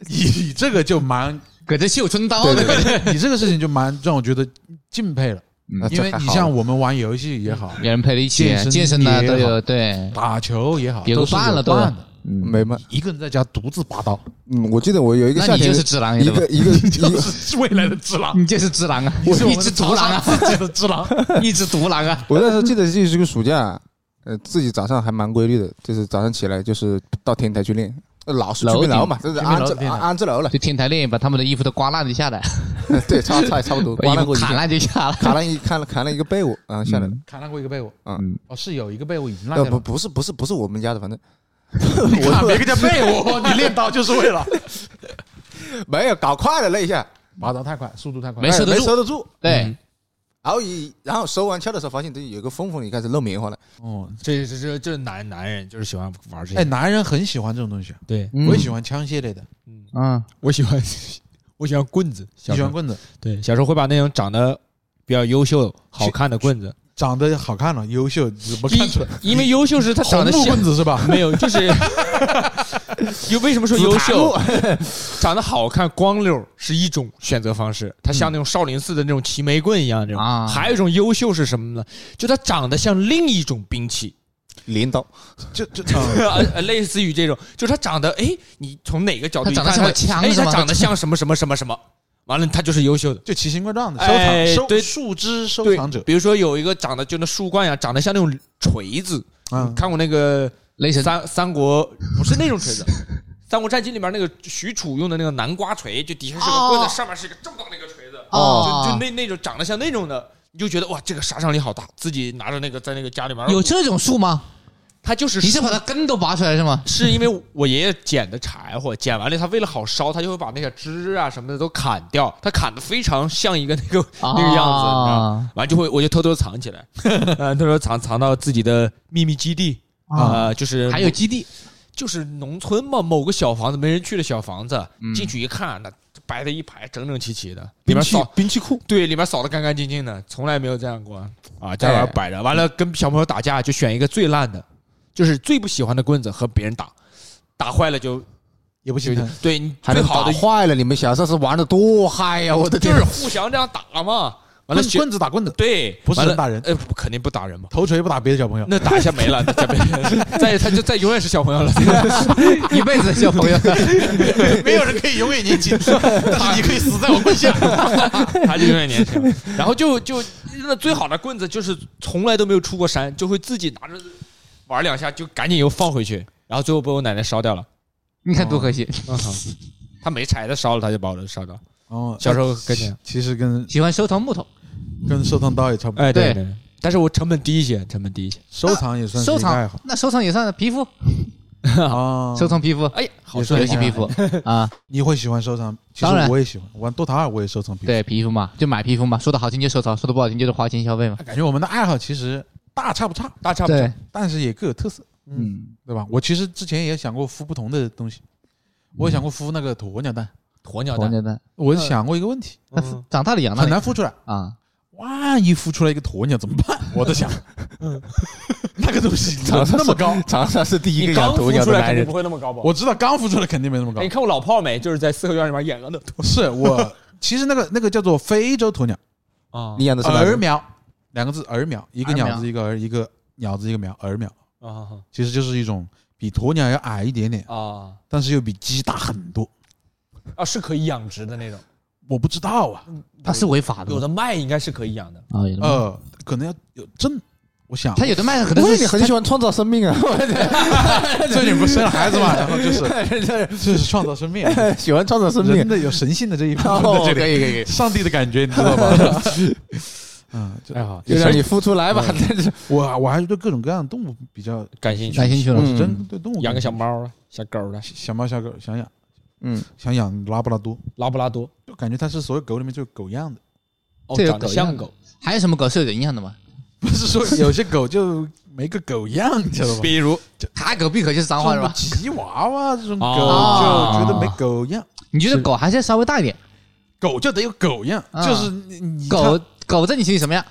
S2: 你这个就蛮，
S3: 搁这绣春刀。
S4: 对
S3: 的
S2: 你这个事情就蛮让我觉得敬佩了，
S4: 啊
S2: 因为你像我们玩游戏也好，
S3: 有人陪着一起
S2: 健身
S3: 健身呢，
S2: 也
S3: 都有对。
S2: 打球也好，都是
S3: 伴了都。有
S2: 伴的。
S3: 嗯，
S4: 没嘛，
S2: 一个人在家独自拔刀，
S4: 嗯，我记得我有一个夏天
S3: 就是只狼，
S4: 一个一个一个，
S2: 是未来的只狼，
S3: 你就是只狼啊，
S2: 你是我
S3: 一只独狼啊，
S2: 自己的只狼。
S3: 一只独狼啊。
S4: 我那时候记得就是个暑假，呃，自己早上还蛮规律的，就是早上起来就是到天台去练，呃老是居民楼嘛，这是安置安安置楼了，
S3: 就天台练，把他们的衣服都刮烂就下来，
S4: 对，差差差不多，
S3: 把衣服砍
S4: 刮烂过一下，
S3: 烂就下来。
S4: 砍烂一砍了砍了一个被窝，然后下来。了。
S2: 砍烂过一个被窝，
S4: 嗯，
S2: 哦，是有一个被窝已经烂了。
S4: 不不是不是不是我们家的，反正
S2: 别跟家被我，你练刀就是为了
S4: 没有搞快了那一下，
S2: 拔刀太快，速度太快，
S3: 没收得住
S4: 哎没收得住。
S3: 对，
S4: 然后一然后收完鞘的时候，发现这有个缝缝里开始露棉花了。
S2: 哦，
S6: 这这这这男男人就是喜欢玩这些。
S2: 哎，男人很喜欢这种东西，
S6: 对，
S2: 我也喜欢枪械类的。
S3: 嗯，
S6: 我喜欢我喜欢棍子，
S2: 喜欢棍子，
S6: 对，小时候会把那种长得比较优秀、好看的棍子，
S2: 长得好看了，优秀，怎么看出来？
S6: 因为优秀是他长得像
S2: 棍子是吧？
S6: 没有，就是 有为什么说优秀？长得好看、光溜是一种选择方式，他像那种少林寺的那种齐眉棍一样，这种。
S3: 啊
S6: 还有一种优秀是什么呢？就他长得像另一种兵器，
S4: 镰刀，
S2: 就 就
S6: 呃呃类似于这种，就是他长得，哎，你从哪个角度
S3: 长得像个枪
S6: 哎，
S3: 是吗
S6: 它长得像什么什么什么什么，完了他就是优秀的。
S2: 就奇形怪状的收
S6: 哎对
S2: 藏收树枝收藏者，
S6: 比如说有一个长得就那树冠呀，长得像那种锤子，
S2: 嗯。
S6: 你看过那个
S3: 雷神。
S6: 三三国不是那种锤子，《三国战记》里面那个许褚用的那个南瓜锤，就底下是个棍子，
S3: 哦
S6: 上面是一个这么大的一个锤子，
S3: 哦。
S6: 就就那那种长得像那种的，你就觉得哇，这个杀伤力好大，自己拿着那个在那个家里面。
S3: 有这种树吗？
S6: 他就是
S3: 你是把它根都拔出来是吗？
S6: 是因为我爷爷捡的柴火，捡完了他为了好烧，他就会把那些枝啊什么的都砍掉，他砍的非常像一个那个那个样子，你知道吗？
S3: 啊
S6: 完就会我就偷偷藏起来，呃，偷偷藏藏到自己的秘密基地。啊、就是
S3: 还有基地，
S6: 就是农村嘛，某个小房子没人去的小房子，进去一看，那摆的一排整整齐齐的，里面扫
S4: 兵器库，
S6: 对，里面扫的干干净净的，从来没有这样过。啊！家里边摆着，完了跟小朋友打架就选一个最烂的，就是最不喜欢的棍子和别人打，打坏了就就
S2: 也不行，
S6: 对你
S4: 还能
S6: 最好的
S4: 打坏了。你们小时候是玩的多嗨呀！我的天
S6: 就是，互相这样打嘛。完了
S2: 棍
S6: 学
S2: 棍子打棍子，
S6: 对，
S2: 不是
S6: 完了
S2: 人打人
S6: 呃，不肯定不打人嘛。
S2: 头锤不打别的小朋友。
S6: 那打一下没了，那再没再他就再永远是小朋友了。
S3: 一辈子的小朋友。
S2: 没有人可以永远年轻，但是你可以死在我棍下。
S6: 他就永远年轻。然后就就那最好的棍子就是从来都没有出过山，就会自己拿着玩两下，就赶紧又放回去，然后最后被我奶奶烧掉了。
S3: 你看多可惜，
S6: 嗯哼，他没柴的烧了，他就把我的烧掉。
S2: 哦，
S6: 小时候跟这样。
S2: 其实跟
S3: 喜欢收藏木头，
S2: 跟收藏刀也差不多，
S6: 哎，对但是我成本低一些，成本低一些。
S2: 收藏也算
S3: 收
S2: 藏爱好，
S3: 藏那收藏也算皮肤，
S2: 啊。
S3: 收藏皮肤，
S6: 哎，好
S2: 也
S6: 说
S3: 游戏皮肤啊，
S2: 你会喜欢收藏？其实
S3: 当然
S2: 我也喜欢，玩 DOTA 二我也收藏皮肤。
S3: 对皮肤嘛，就买皮肤嘛，说的好听就收藏，说的不好听就是花钱消费嘛。
S2: 感觉我们的爱好其实大差不差，
S6: 大差不差。，
S2: 但是也各有特色，
S3: 嗯，
S2: 对吧？我其实之前也想过孵不同的东西，我也想过孵那个鸵鸟蛋，
S6: 鸵鸟蛋，
S3: 鸵鸟蛋。
S2: 我想过一个问题，
S3: 长大了养那里
S2: 很难孵出来。
S3: 啊，
S2: 万一孵出来一个鸵鸟怎么办？我在想，嗯那个东西长那么高，
S4: 长沙是第一个
S6: 刚
S4: 养鸵鸟
S6: 孵出
S4: 的男人
S6: 来肯定不，会那么高吧？
S2: 我知道刚孵出来肯定没那么高
S6: 哎，你。看过老炮没？就是在四合院里面演的
S2: 是我其实那个那个叫做非洲鸵鸟，
S6: 啊
S4: 你养的是？
S2: 儿苗两个字，儿苗，一个鸟字一个儿，一个鸟字一个苗，儿苗，
S6: 啊
S2: 其实就是一种比鸵鸟要矮一点点，
S6: 啊
S2: 但是又比鸡大很多。
S6: 啊！是可以养殖的那种，
S2: 我不知道啊，
S3: 它是违法的
S6: 有的卖应该是可以养的。
S3: 啊，有的卖
S2: 呃，可能要有证。我想
S3: 它有的卖可，能是
S4: 你很喜欢创造生命啊！
S2: 最近不生了孩子嘛，然后就是 就是创造生命，
S4: 喜欢创造生命。
S2: 真的有神性的这一部分
S4: 哦，可以可以可以，
S2: 上帝的感觉，你知道吧？嗯，就
S6: 哎好，
S4: 就让你孵出来吧。但是
S2: 我我还是对各种各样的动物比较
S6: 感兴趣，
S3: 感兴趣了
S2: 我。是真
S4: 嗯
S2: 对动物
S6: 养个小猫啊、小狗的，
S2: 小猫小狗想养
S4: 嗯，
S2: 想养拉布拉多，
S6: 拉布拉多，
S2: 就感觉它是所有狗里面最有狗样的。
S6: 哦，
S3: 这有
S6: 长得
S3: 狗
S6: 像狗，
S3: 还有什么狗是有人样的吗？
S2: 不是说有些狗就没个狗样，你知道吧？
S6: 比如
S3: 哈狗闭口就是脏话是吧？
S2: 吉娃娃这种狗
S6: 哦
S2: 就觉得没狗样，
S3: 你觉得狗还是要稍微大一点？
S2: 狗就得有狗样，
S3: 啊
S2: 就是你
S3: 狗在你心里什么样？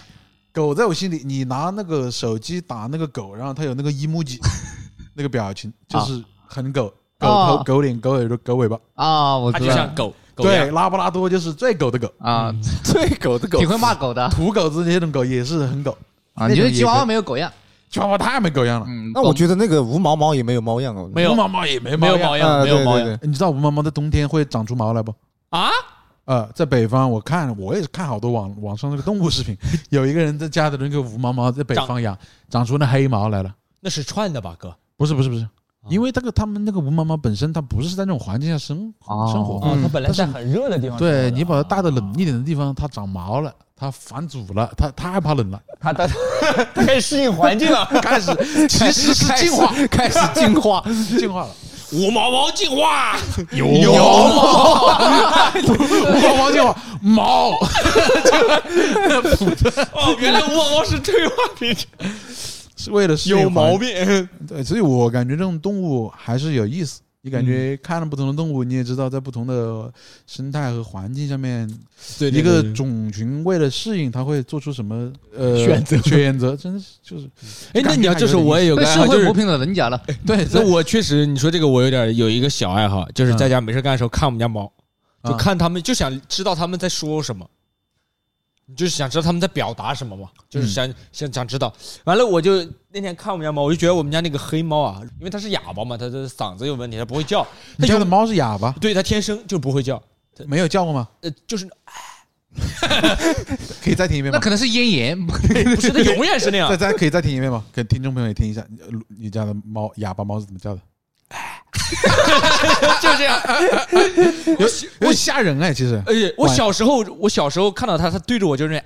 S2: 狗在我心里，你拿那个手机打那个狗，然后它有那个 emoji 那个表情，就是很狗，狗头、
S3: 哦
S2: 狗脸、狗耳朵、狗尾巴。
S3: 啊，我
S6: 它
S3: 知道
S6: 就像狗，狗
S2: 对，
S6: 样
S2: 拉布拉多就是最狗的狗，
S3: 啊，
S4: 最狗的狗
S3: 挺会骂狗的
S2: 土狗子那种狗也是很狗。
S3: 啊。你觉得吉娃娃没有狗样？
S2: 吉娃娃太没狗样了，
S3: 嗯，
S4: 那我觉得那个无毛猫也没有猫样哦。
S6: 没有
S2: 无毛猫也没样。
S6: 没有猫样，
S4: 啊
S6: 没有猫样
S4: 对对
S2: 你知道无毛猫在冬天会长出毛来不？
S6: 啊？
S2: 呃，在北方，我看我也是看好多网网上那个动物视频，有一个人在家的那个无毛猫在北方养，长出那黑毛来了。
S6: 那是串的吧，哥？
S2: 不是不是不是，因为这个他们那个无毛猫本身它不是在那种环境下生
S3: 哦
S2: 生活，
S6: 哦，它本来
S2: 是
S6: 在很热的地方，
S2: 对你把它带到冷一点的地方，它长毛了，它反祖了，它太怕冷了，
S6: 它它它开始适应环境了，
S2: 开始其实是进化，
S4: 开始进化，
S2: 进化了。
S6: 无毛毛进化，
S2: 有毛，无毛猫进化，毛
S6: 哦，原来无毛毛是退化品，
S2: 是为了
S6: 有毛。病。
S2: 对，所以我感觉这种动物还是有意思。你感
S6: 嗯。
S2: 觉看了不同的动物，你也知道在不同的生态和环境下面，
S6: 对
S2: 一个种群为了适应，它会做出什么呃
S6: 选择。
S2: 选择，真的是就是
S6: 哎，那你要这时候我也有个爱好，就是
S3: 社会磨平了棱角了。
S2: 对，
S6: 那我确实，你说这个我有点有一个小爱好，就是在家没事干的时候看我们家猫，就
S2: 啊
S6: 看他们，就想知道他们在说什么，你就是想知道他们在表达什么嘛，就是想想想知道。完了，我就那天看我们家猫，我就觉得我们家那个黑猫啊，因为它是哑巴嘛，它的嗓子有问题，它不会叫。它
S2: 家的猫是哑巴，
S6: 对它天生就不会叫，
S2: 没有叫过吗？
S6: 呃，就是
S2: 可以再听一遍吗？
S3: 那可能是咽炎，
S6: 不是它永远是那样
S2: 再。再可以再听一遍吗？给听众朋友也听一下，你你家的猫哑巴猫是怎么叫的？
S6: 就这样。
S2: 有 有点吓人哎，其实
S6: 而且我小时候，我小时候看到他，他对着我就是，哎，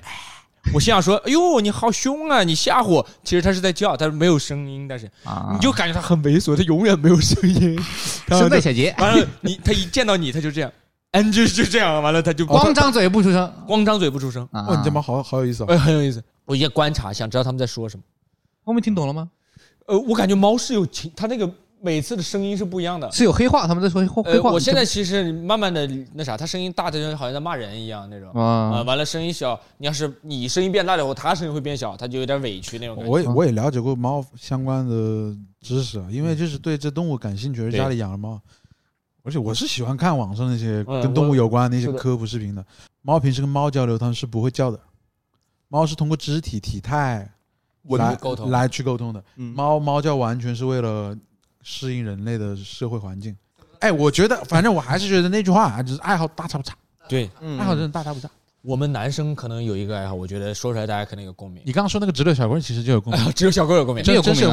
S6: 我心想说，哎呦，你好凶啊，你吓唬我。其实他是在叫，但是没有声音，但是
S3: 啊
S6: 你就感觉他很猥琐，他永远没有声音。然后就
S3: 声带小杰，
S6: 完了，你他一见到你，他就这样，嗯，就就这样，完了他就
S3: 光张嘴不出声
S6: 光张嘴不出声，
S3: 啊
S2: 哦，你这猫好好有意思哦。
S6: 哎，很有意思。我也观察，想知道他们在说什么。
S3: 后面听懂了吗？
S6: 呃，我感觉猫是有情，它那个每次的声音是不一样的。
S3: 是有黑话，他们在说黑
S6: 呃，
S3: 话。
S6: 我现在其实慢慢的那啥，它声音大的就好像在骂人一样那种。啊，
S3: 啊，
S6: 完了声音小，你要是你声音变大了以后，它声音会变小，它就有点委屈那种感觉。
S2: 我也我也了解过猫相关的知识啊，因为就是对这动物感兴趣，而家里养了猫，而且我是喜欢看网上那些
S6: 嗯
S2: 跟动物有关的一些科普视频的。猫平时跟猫交流，它们是不会叫的，猫是通过肢体体态来
S6: 沟通
S2: 来去沟通的。
S4: 嗯
S2: 猫猫叫完全是为了适应人类的社会环境。哎，我觉得，反正我还是觉得那句话啊，就是爱好大差不差，
S6: 对
S4: 嗯
S2: 爱好真的大差不差。
S6: 我们男生可能有一个爱好，我觉得说出来大家可能有共鸣。
S2: 你刚刚说那个直流小棍，其实就有共鸣。
S6: 只有小棍有共鸣。
S2: 真有
S3: 共鸣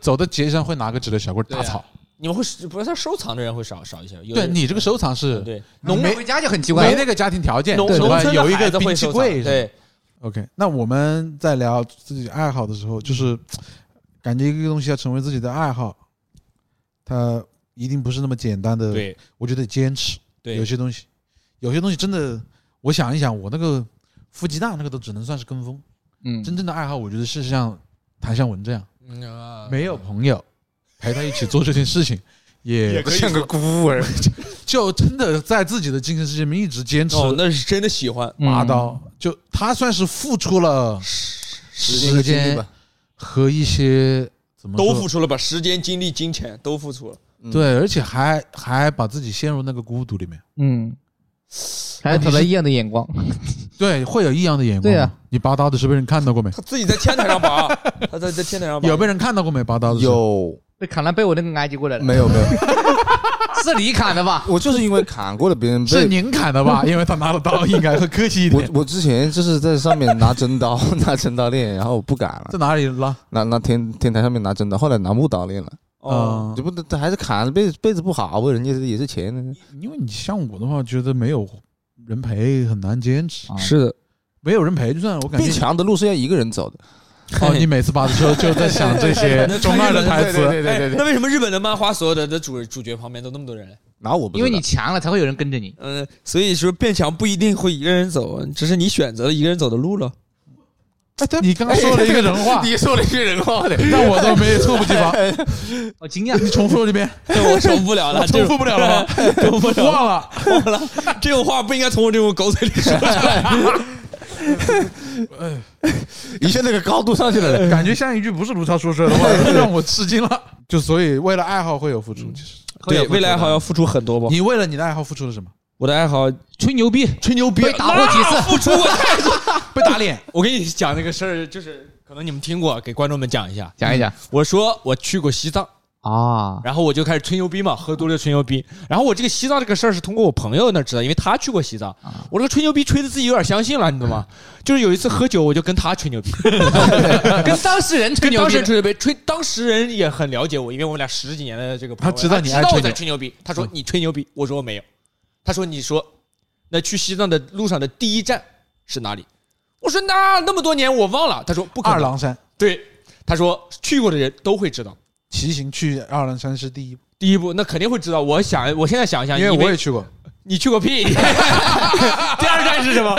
S2: 走的街上会拿个直流小棍打草，
S6: 你们会不是他收藏的人会少少一些？有的
S2: 对你这个收藏是
S6: 对
S3: 农民回家就很奇怪
S2: 没，那个家庭条件，
S6: 农
S2: 对
S6: 村的
S2: 有一
S6: 孩
S2: 个兵器柜
S6: 对
S2: ，OK，那我们在聊自己爱好的时候，就是感觉一个东西要成为自己的爱好，它一定不是那么简单的。，
S6: 对
S2: 我觉得坚持。
S6: 对
S2: 有些东西，有些东西真的，我想一想，我那个孵鸡蛋那个都只能算是跟风。
S3: 嗯，
S2: 真正的爱好，我觉得是像谭向文这样，
S6: 嗯啊
S2: 没有朋友陪他一起做这件事情，也
S4: 像个孤儿。
S2: 就真的在自己的精神世界里面一直坚持。
S6: 哦，那是真的喜欢。
S2: 拔刀，就他算是付出了
S4: 时间和
S2: 一些怎么
S6: 都付出了吧，时间、精力、金钱都付出了。
S4: 嗯
S2: 对，而且还还把自己陷入那个孤独里面，
S3: 嗯，还有可能异样的眼光，
S2: 对，会有异样的眼光。
S3: 对啊，
S2: 你拔刀的时候被人看到过没？
S6: 他自己在天台上拔，他在在天台上拔。
S2: 有被人看到过没？拔刀的时候
S4: 有
S3: 被砍了被我那个埃及过来了，
S4: 没有没有？
S3: 是你砍的吧？
S4: 我就是因为砍过了别人被。
S2: 是您砍的吧？因为他拿了刀，应该会客气一点。
S4: 我我之前就是在上面拿真刀，拿真刀练，然后我不敢了，
S2: 在哪里拉？
S4: 拿拿天天台上面拿真刀，后来拿木刀练了，
S6: 哦，
S2: 嗯
S4: 这不这还是砍被子被子不好，不人家也是钱呢。
S2: 因为你像我的话，觉得没有人陪很难坚持，
S3: 啊
S6: 是的，
S2: 没有人陪就算了。我感
S4: 变
S2: 觉
S4: 强的路是要一个人走的。
S2: 哦，你每次拔的时候就在想这些 中二的台词。
S4: 对对
S6: 哎那为什么日本的漫画所有的的主主角旁边都那么多人？
S4: 然后我不
S3: 因为你强了才会有人跟着你。
S6: 嗯，所以说变强不一定会一个人走，只是你选择了一个人走的路了。
S2: 哎，你刚刚说了一个人话，
S4: 你说了一句人话的，
S2: 让我都没猝不及防。
S3: 好惊讶，
S2: 你重复一遍，
S6: 我重复不了了，
S2: 重复不了了吗？
S6: 重复不了，
S2: 忘了。
S6: 忘了，这种话不应该从我这种狗嘴里说出来。
S4: 一下那个高度上去了。
S2: 感觉像一句不是卢超说出来的话，让我吃惊了。就所以为了爱好会有付出，其实
S6: 对，为了爱好要付出很多吧？
S2: 你为了你的爱好付出了什么？
S6: 我的爱好
S3: 吹牛逼，
S2: 吹牛逼
S3: 被打过几次？
S6: 付出过太多。
S2: 被打脸，
S6: 我跟你讲那个事儿，就是可能你们听过，给观众们讲一下。
S3: 讲一讲
S6: 我说我去过西藏，
S3: 啊，
S6: 然后我就开始吹牛逼嘛，喝多了吹牛逼。然后我这个西藏这个事儿是通过我朋友那知道，因为他去过西藏。我这个吹牛逼吹的自己有点相信了，你懂吗？就是有一次喝酒，我就跟他吹牛逼，
S3: 跟当事人吹
S6: 跟当
S3: 牛逼
S6: 事人吹牛逼，吹当事人也很了解我，因为我们俩十几年的这个朋友，
S2: 他知道你
S6: 知道我
S2: 爱吹牛
S6: 在吹牛逼。他说你吹牛逼，我说我没有。他说你说那去西藏的路上的第一站是哪里？我说那那么多年我忘了。他说不可能。
S2: 二郎山
S6: 对，他说去过的人都会知道。
S2: 骑行去爱尔兰山是第一步，
S6: 第一步那肯定会知道。我想，我现在想一想，
S2: 因为我也去过。
S6: 你去过屁。第二站是什么？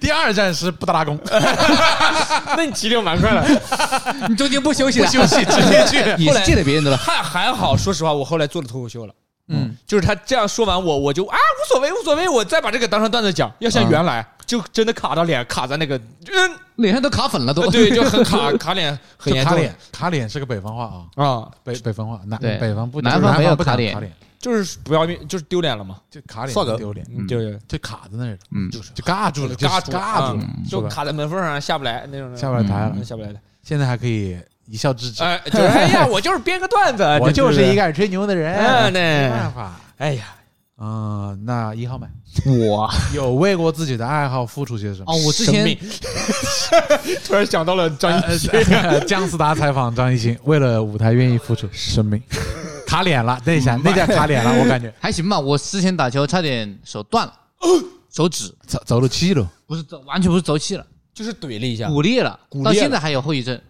S2: 第二站是布达拉宫，
S6: 那你骑的蛮快的。
S3: 你中间不休息了，
S2: 不休息直接去。
S3: 你是借的别人的了。
S6: 还还好，说实话，我后来做了脱口秀了。
S2: 嗯，
S6: 就是他这样说完我，我就啊无所谓无所谓，我再把这个当成段子讲。要像原来，就真的卡到脸，卡在那个，嗯，
S3: 脸上都卡粉了都。
S6: 对，就很卡 卡脸，很严重
S2: 卡脸，卡脸是个北方话啊，
S6: 啊，
S2: 北北方话，南
S3: 对
S2: 北方不，
S3: 南方没有
S2: 不
S3: 卡脸
S2: 卡脸，
S6: 就是不要命，就是丢脸了嘛，
S2: 就卡脸
S4: 帅哥
S2: 丢脸，
S6: 嗯，就是
S2: 就卡在那儿了，
S3: 嗯
S2: 就是就尬住了，
S6: 尬住
S2: 尬住了？
S6: 就卡在门缝上下不来那种，
S2: 下不来台了
S6: 嗯，下不来的。
S2: 现在还可以一笑置之。
S6: 哎，就是哎呀，我就是编个段子，
S2: 我就是一个爱吹牛的人，
S6: 嗯
S2: 没办法。
S6: 哎呀，
S2: 啊，那一号麦。
S3: 我。
S2: 有为过自己的爱好付出些什么？
S3: 哦，我之前
S6: 突然想到了张艺兴，
S2: 呃姜思达采访张艺兴，为了舞台愿意付出生命，卡脸了，那下那叫卡脸了，我感觉。
S3: 还行吧。我之前打球差点手断了，手指。
S2: 走走了气了，
S3: 不是走，完全不是走气了，
S6: 就是怼了一下，
S3: 骨裂了，
S6: 骨裂了。
S3: 到现在还有后遗症。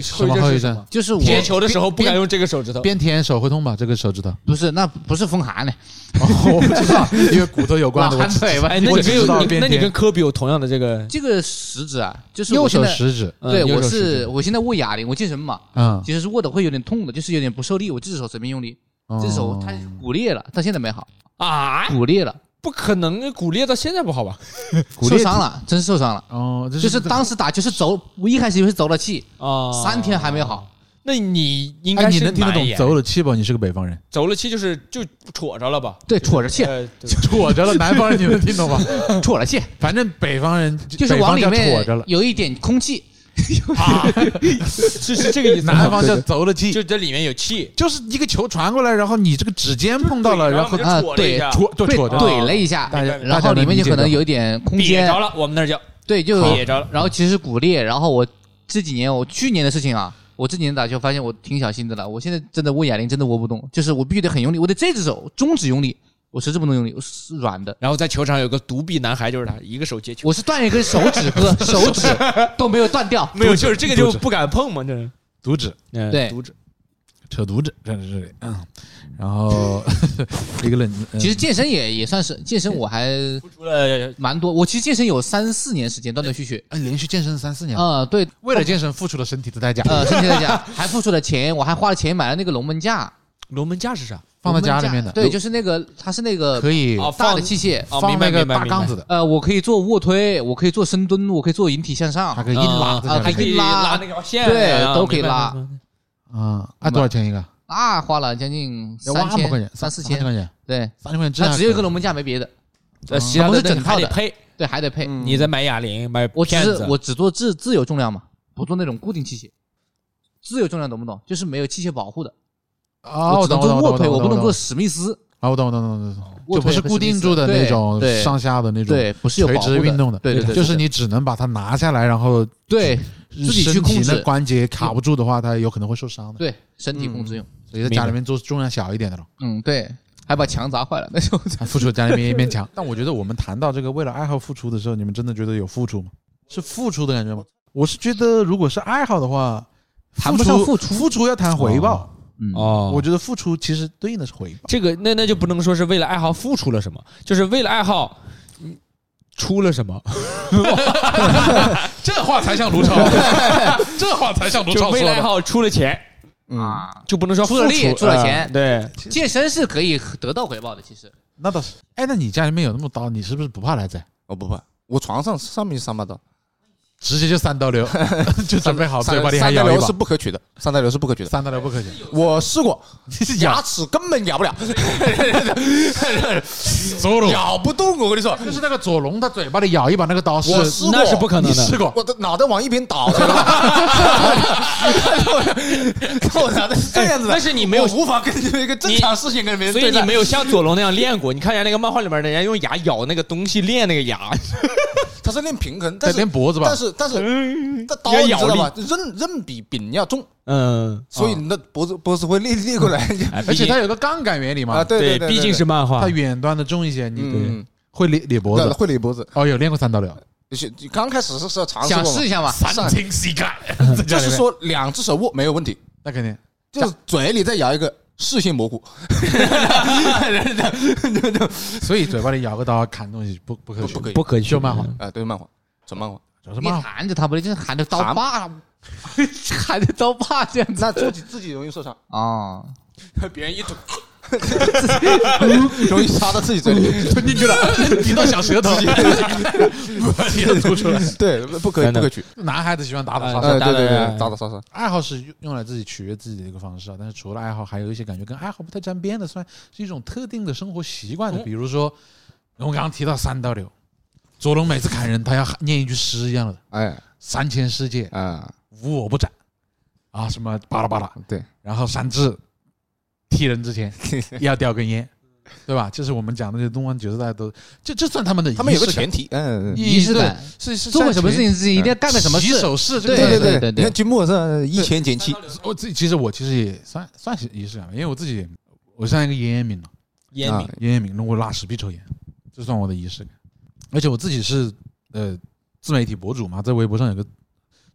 S2: 什么后遗症？
S3: 就是我
S6: 贴球的时候不敢用这个手指头，
S2: 边舔手会痛吧？这个手指头？
S3: 不是，那不是风寒呢，
S2: 哦，我不知道，因为骨头有关的。
S3: 寒腿吧？
S6: 哎，那你跟你那你跟科比有同样的这个，
S3: 这个食指啊，就是
S2: 右
S3: 我现在
S2: 手食指，
S6: 嗯
S3: 对，我是我现在握哑铃，我健身嘛，
S2: 嗯，
S3: 其实是握的会有点痛的，就是有点不受力。我这只手随便用力，这只手它骨裂了，到现在没好，
S6: 啊，
S3: 骨裂了，
S6: 不可能，骨裂到现在不好吧？
S2: 骨裂
S3: 受伤了，真是受伤了。
S2: 哦，这
S3: 就是当时打就是走，我一开始以为是走了气，
S6: 啊，
S3: 三天还没好。
S6: 那你应
S2: 哎，
S6: 该是
S2: 你能听得懂走了气不？你是个北方人，
S6: 走了气就是就戳着了吧？
S3: 对，戳着气，
S6: 呃，对
S2: 戳着了。南方人你能听懂吗？
S3: 戳了气，
S2: 反正北方人
S3: 就是
S2: 北方叫
S3: 往里面
S2: 戳着了，
S3: 有一点空气，
S6: 是是这个意思吗。
S2: 南方叫
S6: 对
S2: 走了气，
S6: 就这里面有气，
S2: 就是一个球传过来，然后你这个指尖碰到了，然后
S6: 就
S3: 啊对
S6: 戳了一下，
S3: 被
S2: 戳就戳。
S3: 怼了一下，然后里面就可能有一点空间
S6: 瘪着，了，我们那儿叫
S3: 对，就
S6: 瘪着了。
S3: 然后其实是骨裂，然后我这几年我去年的事情啊，我这几年打球发现我挺小心的了，我现在真的握哑铃真的握不动，就是我必须得很用力，我得这只手中指用力，我食指不能用力，我是软的。
S6: 然后在球场有个独臂男孩，就是他，一个手接球，
S3: 我是断一根手指，哥，手指都没有断掉。
S6: 没有，就是这个就不敢碰嘛，这是。
S2: 毒指
S6: 嗯
S3: 对
S6: 独指。
S2: 扯犊子，在这里，嗯，然后 一个冷，嗯
S3: 其实健身也也算是健身，我还
S6: 付出了
S3: 蛮多。我其实健身有三四年时间，断断续续。
S2: 哎连续健身三四年，
S3: 啊、对，
S2: 为了健身付出了身体的代价，
S3: 呃，身体代价，还付出了钱，我还花了钱买了那个龙门架，
S6: 龙门架是啥？
S2: 放在家里面的，
S3: 对，就是那个，它是那个
S2: 可以
S6: 哦
S3: 大的器械。
S6: 哦，
S2: 放那个大杠子的，
S3: 呃，我可以做卧推，我可以做深蹲，我可以做引体向上
S2: 它，可以硬拉
S3: 还
S6: 可以
S3: 拉
S6: 拉那条线，
S3: 对
S6: 啊
S3: 都可以拉
S2: 啊，按多少钱一个？
S3: 那花了将近
S2: 要
S3: 三千
S2: 块钱，
S3: 三四千。
S2: 千块钱，
S3: 对，
S2: 三千块钱真的
S3: 它只有一个龙门架，没别的。
S6: 呃，其他
S3: 是
S6: 的
S3: 整套的
S6: 还得配，
S3: 对，还得配。
S6: 你再买哑铃，买
S3: 我只我只做自自由重量嘛，不做那种固定器械。自由重量懂不懂？就是没有器械保护的。
S2: 啊，
S3: 我只能
S2: 我懂我懂
S3: 做卧推，我不能做史密斯。
S2: 啊，我懂我懂我懂懂，就不是固定住的那种上下的那种
S3: 对，不是有
S2: 垂直运动的，
S3: 对对对，
S2: 就是你只能把它拿下来，然后
S3: 对自己去
S2: 身体
S3: 控制
S2: 关节卡不住的话，它有可能会受伤的。
S3: 对身体控制用。
S2: 所以在家里面做重量小一点的了，
S3: 嗯，对，还把墙砸坏了，那时候
S2: 啊付出家里面一面墙。但我觉得我们谈到这个为了爱好付出的时候，你们真的觉得有付出吗？是付出的感觉吗？我是觉得如果是爱好的话，
S3: 谈不上
S2: 付
S3: 付出
S2: 付出要谈回报。
S3: 嗯
S6: 哦，
S2: 我觉得付出其实对应的是回报。
S6: 这个那那就不能说是为了爱好付出了什么，就是为了爱好，嗯出了什么
S2: 这话才像卢超，这话才像卢
S6: 就
S2: 超说的。
S6: 为了爱好出了钱，
S4: 嗯，
S3: 啊，
S6: 就不能说
S3: 出了力
S6: 付呃
S3: 出了钱
S6: 对，
S3: 健身是可以得到回报的，其实。
S2: 那倒是。哎，那你家里面有那么刀，你是不是不怕来宰？
S4: 我不怕，我床上上面就三把刀，
S2: 直接就三刀流，就准备好
S4: 三
S2: 嘴巴里还咬一把
S4: 三刀流是。不可取的，三刀流是不可取的。
S2: 三刀流不可取，
S4: 我试过，牙齿根本咬不了，咬不动。我跟你说，
S2: 就是那个左龙，他嘴巴里咬一把那个刀是，
S4: 我试过
S6: 那是不可能的。
S2: 你试过？
S4: 我的脑袋往一边倒，知道吧？我脑袋是这样子的，
S6: 但是你没有
S4: 我无法跟一个正常事情跟别人
S6: 所以。你没有像左龙那样练过。你看人家那个漫画里面的，人家用牙咬那个东西练那个牙，
S4: 他是练平衡，
S2: 在
S4: 但是
S2: 练脖子吧。
S4: 但？是但是他刀你知道吧？刃刃比柄要重，
S6: 嗯，
S4: 所以你的脖子脖子会裂裂过来。
S2: 而且它有个杠杆原理嘛。
S4: 啊，，对
S6: 对，
S4: 对，
S6: 毕竟是漫画。
S2: 它，远端的重一些，你
S4: 对，
S2: 会裂裂脖，子。
S4: 会裂脖子。
S2: 哦，有练过三刀流，
S4: 就是刚开始是是要尝试
S3: 想试一下嘛？
S2: 三。清膝盖，
S4: 就是说两只手握没有问题，
S2: 那肯定。
S4: 就是嘴里再咬一个，视线模糊。
S2: 所以嘴巴里咬个刀砍东西不不可取，
S4: 不可以
S6: 不可以
S2: 就漫画，
S4: 啊，对，漫画，纯漫画。
S3: 你
S2: 主要是漫画。
S3: 含着他不，就是含着刀把，含 着刀把这样子
S4: 那自己自己容易受伤，
S3: 啊。
S4: 别人一吐，容易插到自己嘴里，
S2: 吞进去了，滴到小舌头，你都吐出来。
S4: 对，不可以，不可取。
S2: 男孩子喜欢打打杀
S4: 呃，
S2: 杀，
S4: 对对对，
S6: 打打
S4: 打打杀杀。
S2: 爱好是用用来自己取悦自己的一个方式啊。但是除了爱好，还有一些感觉跟爱好不太沾边的，算是一种特定的生活习惯的。比如说，我刚刚提到三刀流，左龙每次砍人，他要念一句诗一样的。
S4: 哎，“
S2: 三千世界
S4: 啊，
S2: 无我不斩”，啊，什么巴拉巴拉，
S4: 对，
S2: 然后三至踢人之前 要叼根烟，对吧？就是我们讲的这些东方九十代都，这这算他们的
S4: 他们有个
S2: 仪式感。
S4: 前提，嗯，
S3: 仪式感，
S2: 是是
S3: 做个什么事情自己一定要干个什么
S2: 起
S3: 事。
S2: 手式，
S3: 对
S2: 对
S4: 对
S3: 对对
S4: 你看君莫是一千减七，
S2: 我自己其实我其实也算算是仪式感吧，因为我自己我像一个烟民了，
S4: 啊。
S6: 烟民
S2: 烟民，我拉屎必抽烟，这算我的仪式感。而且我自己是呃自媒体博主嘛，在微博上有个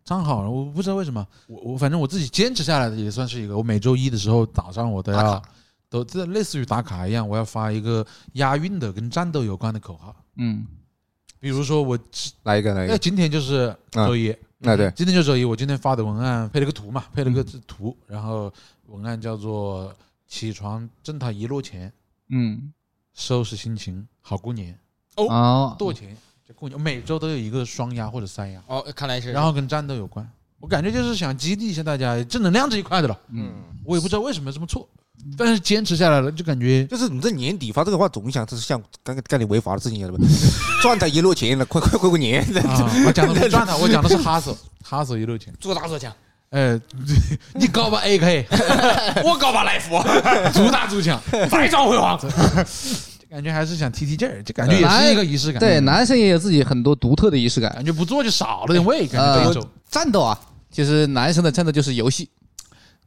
S2: 账号，我不知道为什么，我我反正我自己坚持下来的也算是一个，我每周一的时候早上我都要都这类似于打卡一样，我要发一个押韵的跟战斗有关的口号，
S3: 嗯，
S2: 比如说我
S4: 来一个来一个，
S2: 哎今天就是周一，
S4: 那对，
S2: 今天就周一，我今天发的文案配了个图嘛，配了个图，然后文案叫做“起床挣他一摞钱，
S3: 嗯，
S2: 收拾心情好过年，
S3: 哦，
S2: 多钱就过年”，每周都有一个双压或者三压，
S6: 哦，看来是，
S2: 然后跟战斗有关。我感觉就是想激励一下大家正能量这一块的了。
S4: 嗯，
S2: 我也不知道为什么这么错，但是坚持下来了，就感觉
S4: 就是你这年底发这个话，总想这是像干干点违法的事情一样的吧？赚他一摞钱了，快快过个年，
S2: 啊，我讲的不是 赚他，我讲的是哈手，哈手一摞钱。
S6: 做大做强，
S2: 哎，你搞把 AK，
S6: 我搞把来福，
S2: 做大做强，
S6: 再造辉煌。
S2: 感觉还是想提提劲儿，这感觉也是一个仪式感。
S3: 对，男生也有自己很多独特的仪式感。
S2: 感觉不做就少了点味，感觉这一周。
S3: 战斗啊，其实男生的战斗就是游戏，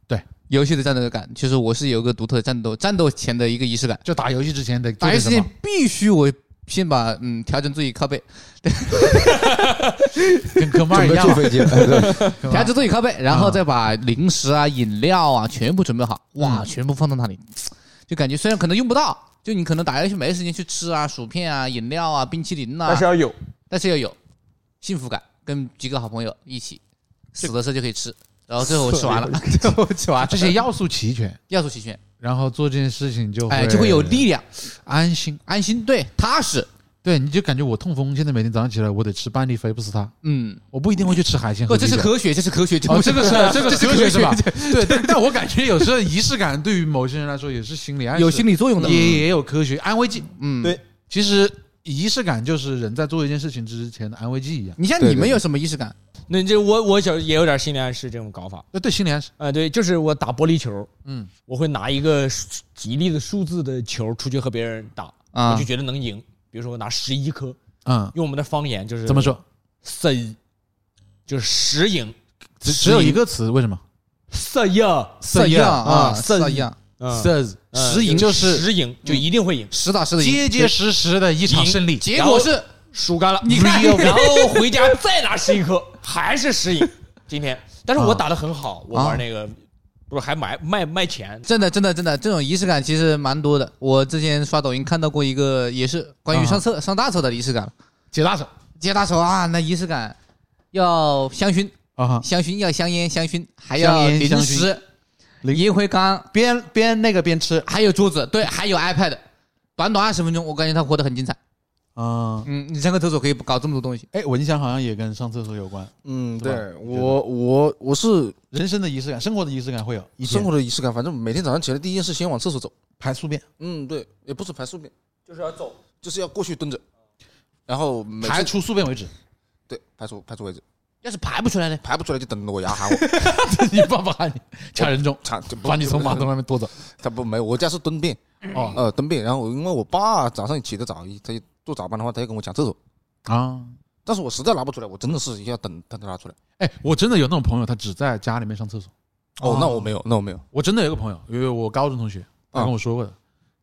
S2: 对
S3: 游戏的战斗感，其实我是有一个独特的战斗战斗前的一个仪式感。
S2: 就打游戏之前的
S3: 打游戏？必须我先把嗯调整自己靠背，
S2: 跟科目二一样嘛，
S4: 飞机，
S3: 调整自己靠背，然后再把零食啊、饮料啊全部准备好，哇，
S2: 嗯
S3: 全部放到那里，就感觉虽然可能用不到，就你可能打游戏没时间去吃啊、薯片啊、饮料啊、冰淇淋啊、
S6: 但是要有，
S3: 但是要有幸福感，跟几个好朋友一起，死的时候就可以吃，然后最后我吃完了，最后吃完了，
S2: 这些要素齐全，
S3: 要素齐全，
S2: 然后做这件事情就
S3: 哎，就会有力量、
S2: 安心。
S3: 安心，对，踏实，
S2: 对，你就感觉我痛风，现在每天早上起来我得吃半粒肥不死它，
S3: 嗯，
S2: 我不一定会去吃海鲜和
S3: 不，这是科学，这是科学，
S2: 哦，这个是这个
S3: 是
S2: 科学是吧
S3: 科？
S2: 对，但但我感觉有时候仪式感对于某些人来说也是心理暗示，
S3: 有心理作用的，
S2: 也也有科学安慰剂。
S3: 嗯，
S6: 对
S2: 其实仪式感就是人在做一件事情之前的安慰剂一样。
S3: 你像你们有什么仪式感？
S6: 那这我我小也有点心理暗示这种搞法。
S2: 那对心理暗示，
S6: 啊，对，就是我打玻璃球，
S2: 嗯，
S6: 我会拿一个吉利的数字的球出去和别人打，
S3: 啊
S6: 我就觉得能赢。比如说我拿十一颗，
S2: 嗯，
S6: 用我们的方言就是
S2: 怎么说？
S6: 十一，就是十赢，
S2: 只只有一个词，为什么？
S6: 十一，
S3: 色一样啊，
S6: 色
S3: 色一样，
S6: 嗯
S2: ，？says
S6: 嗯
S2: 实赢就是
S6: 十赢就一定会赢，
S3: 实打实的赢。
S2: 结结实实的一场胜利。
S3: 结果是
S6: 输干了，
S3: 你看
S6: 然后回家再拿十一颗，还是十赢。今天，但是我打的很好，我玩那个不是还买卖卖钱，
S3: 真的，真的，真的，这种仪式感其实蛮多的。我之前刷抖音看到过一个，也是关于上厕、上大厕的仪式感。
S2: 解大手。
S3: 接大手啊，那仪式感要香薰，
S2: 啊，
S3: 香薰要香烟，香薰还要零
S2: 烟香薰
S3: 食、
S2: 零。
S3: 烟灰缸，
S2: 边边那个边吃。
S3: 还有桌子，对，还有 iPad。短短二十分钟，我感觉他活得很精彩。
S2: 啊。
S3: 嗯，你上个厕所可以搞这么多东西。
S2: 哎，蚊香好像也跟上厕所有关。
S4: 嗯，
S2: 对
S4: 我我我是
S2: 人生的仪式感，生活的仪式感会有
S4: 生活的仪式感，反正每天早上起来第一件事先往厕所走。
S2: 排宿便，
S4: 嗯，对，也不是排宿便，
S6: 就是要走。
S4: 就是要过去蹲着，然后
S2: 排出宿便为止。
S4: 对排出排出为止，
S3: 要是排不出来呢？
S4: 排不出来就等着我牙喊我，
S2: 你爸爸喊你掐人中，
S4: 差就
S2: 把你从马桶外面拖走。
S4: 他不没有，我家是蹲便，
S2: 哦
S4: 呃蹲便，然后因为我爸早上起得早，他做早班的话，他要跟我讲厕所，
S2: 啊，
S4: 但是我实在拿不出来，我真的是要等等他拿出来。
S2: 哎，我真的有那种朋友，他只在家里面上厕所。
S4: 哦，那我没有，那我没有。
S2: 我真的有个朋友，因为我高中同学，他
S4: 啊
S2: 跟我说过的，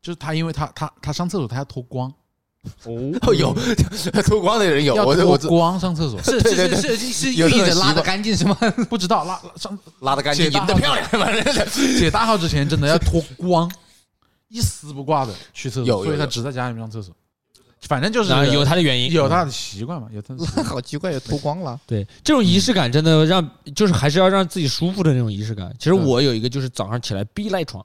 S2: 就是他因为他他他上厕所他要脱光，
S4: 哦，有 脱光的人有，我我
S2: 光上厕所，
S3: 是是是是
S4: 有
S3: 寓意着拉的干净是吗？
S2: 不知道拉 拉上
S4: 拉的干净，赢得漂亮，反 正
S2: 解大号之前真的要脱光，一丝不挂的去厕所，所以他只在家里面上厕所。反正就是
S6: 有他的原因，
S2: 有他的习惯嘛，有他的惯。
S3: 好奇怪，脱光了。
S6: 对这种仪式感，真的让就是还是要让自己舒服的那种仪式感。其实我有一个就是早上起来必赖床，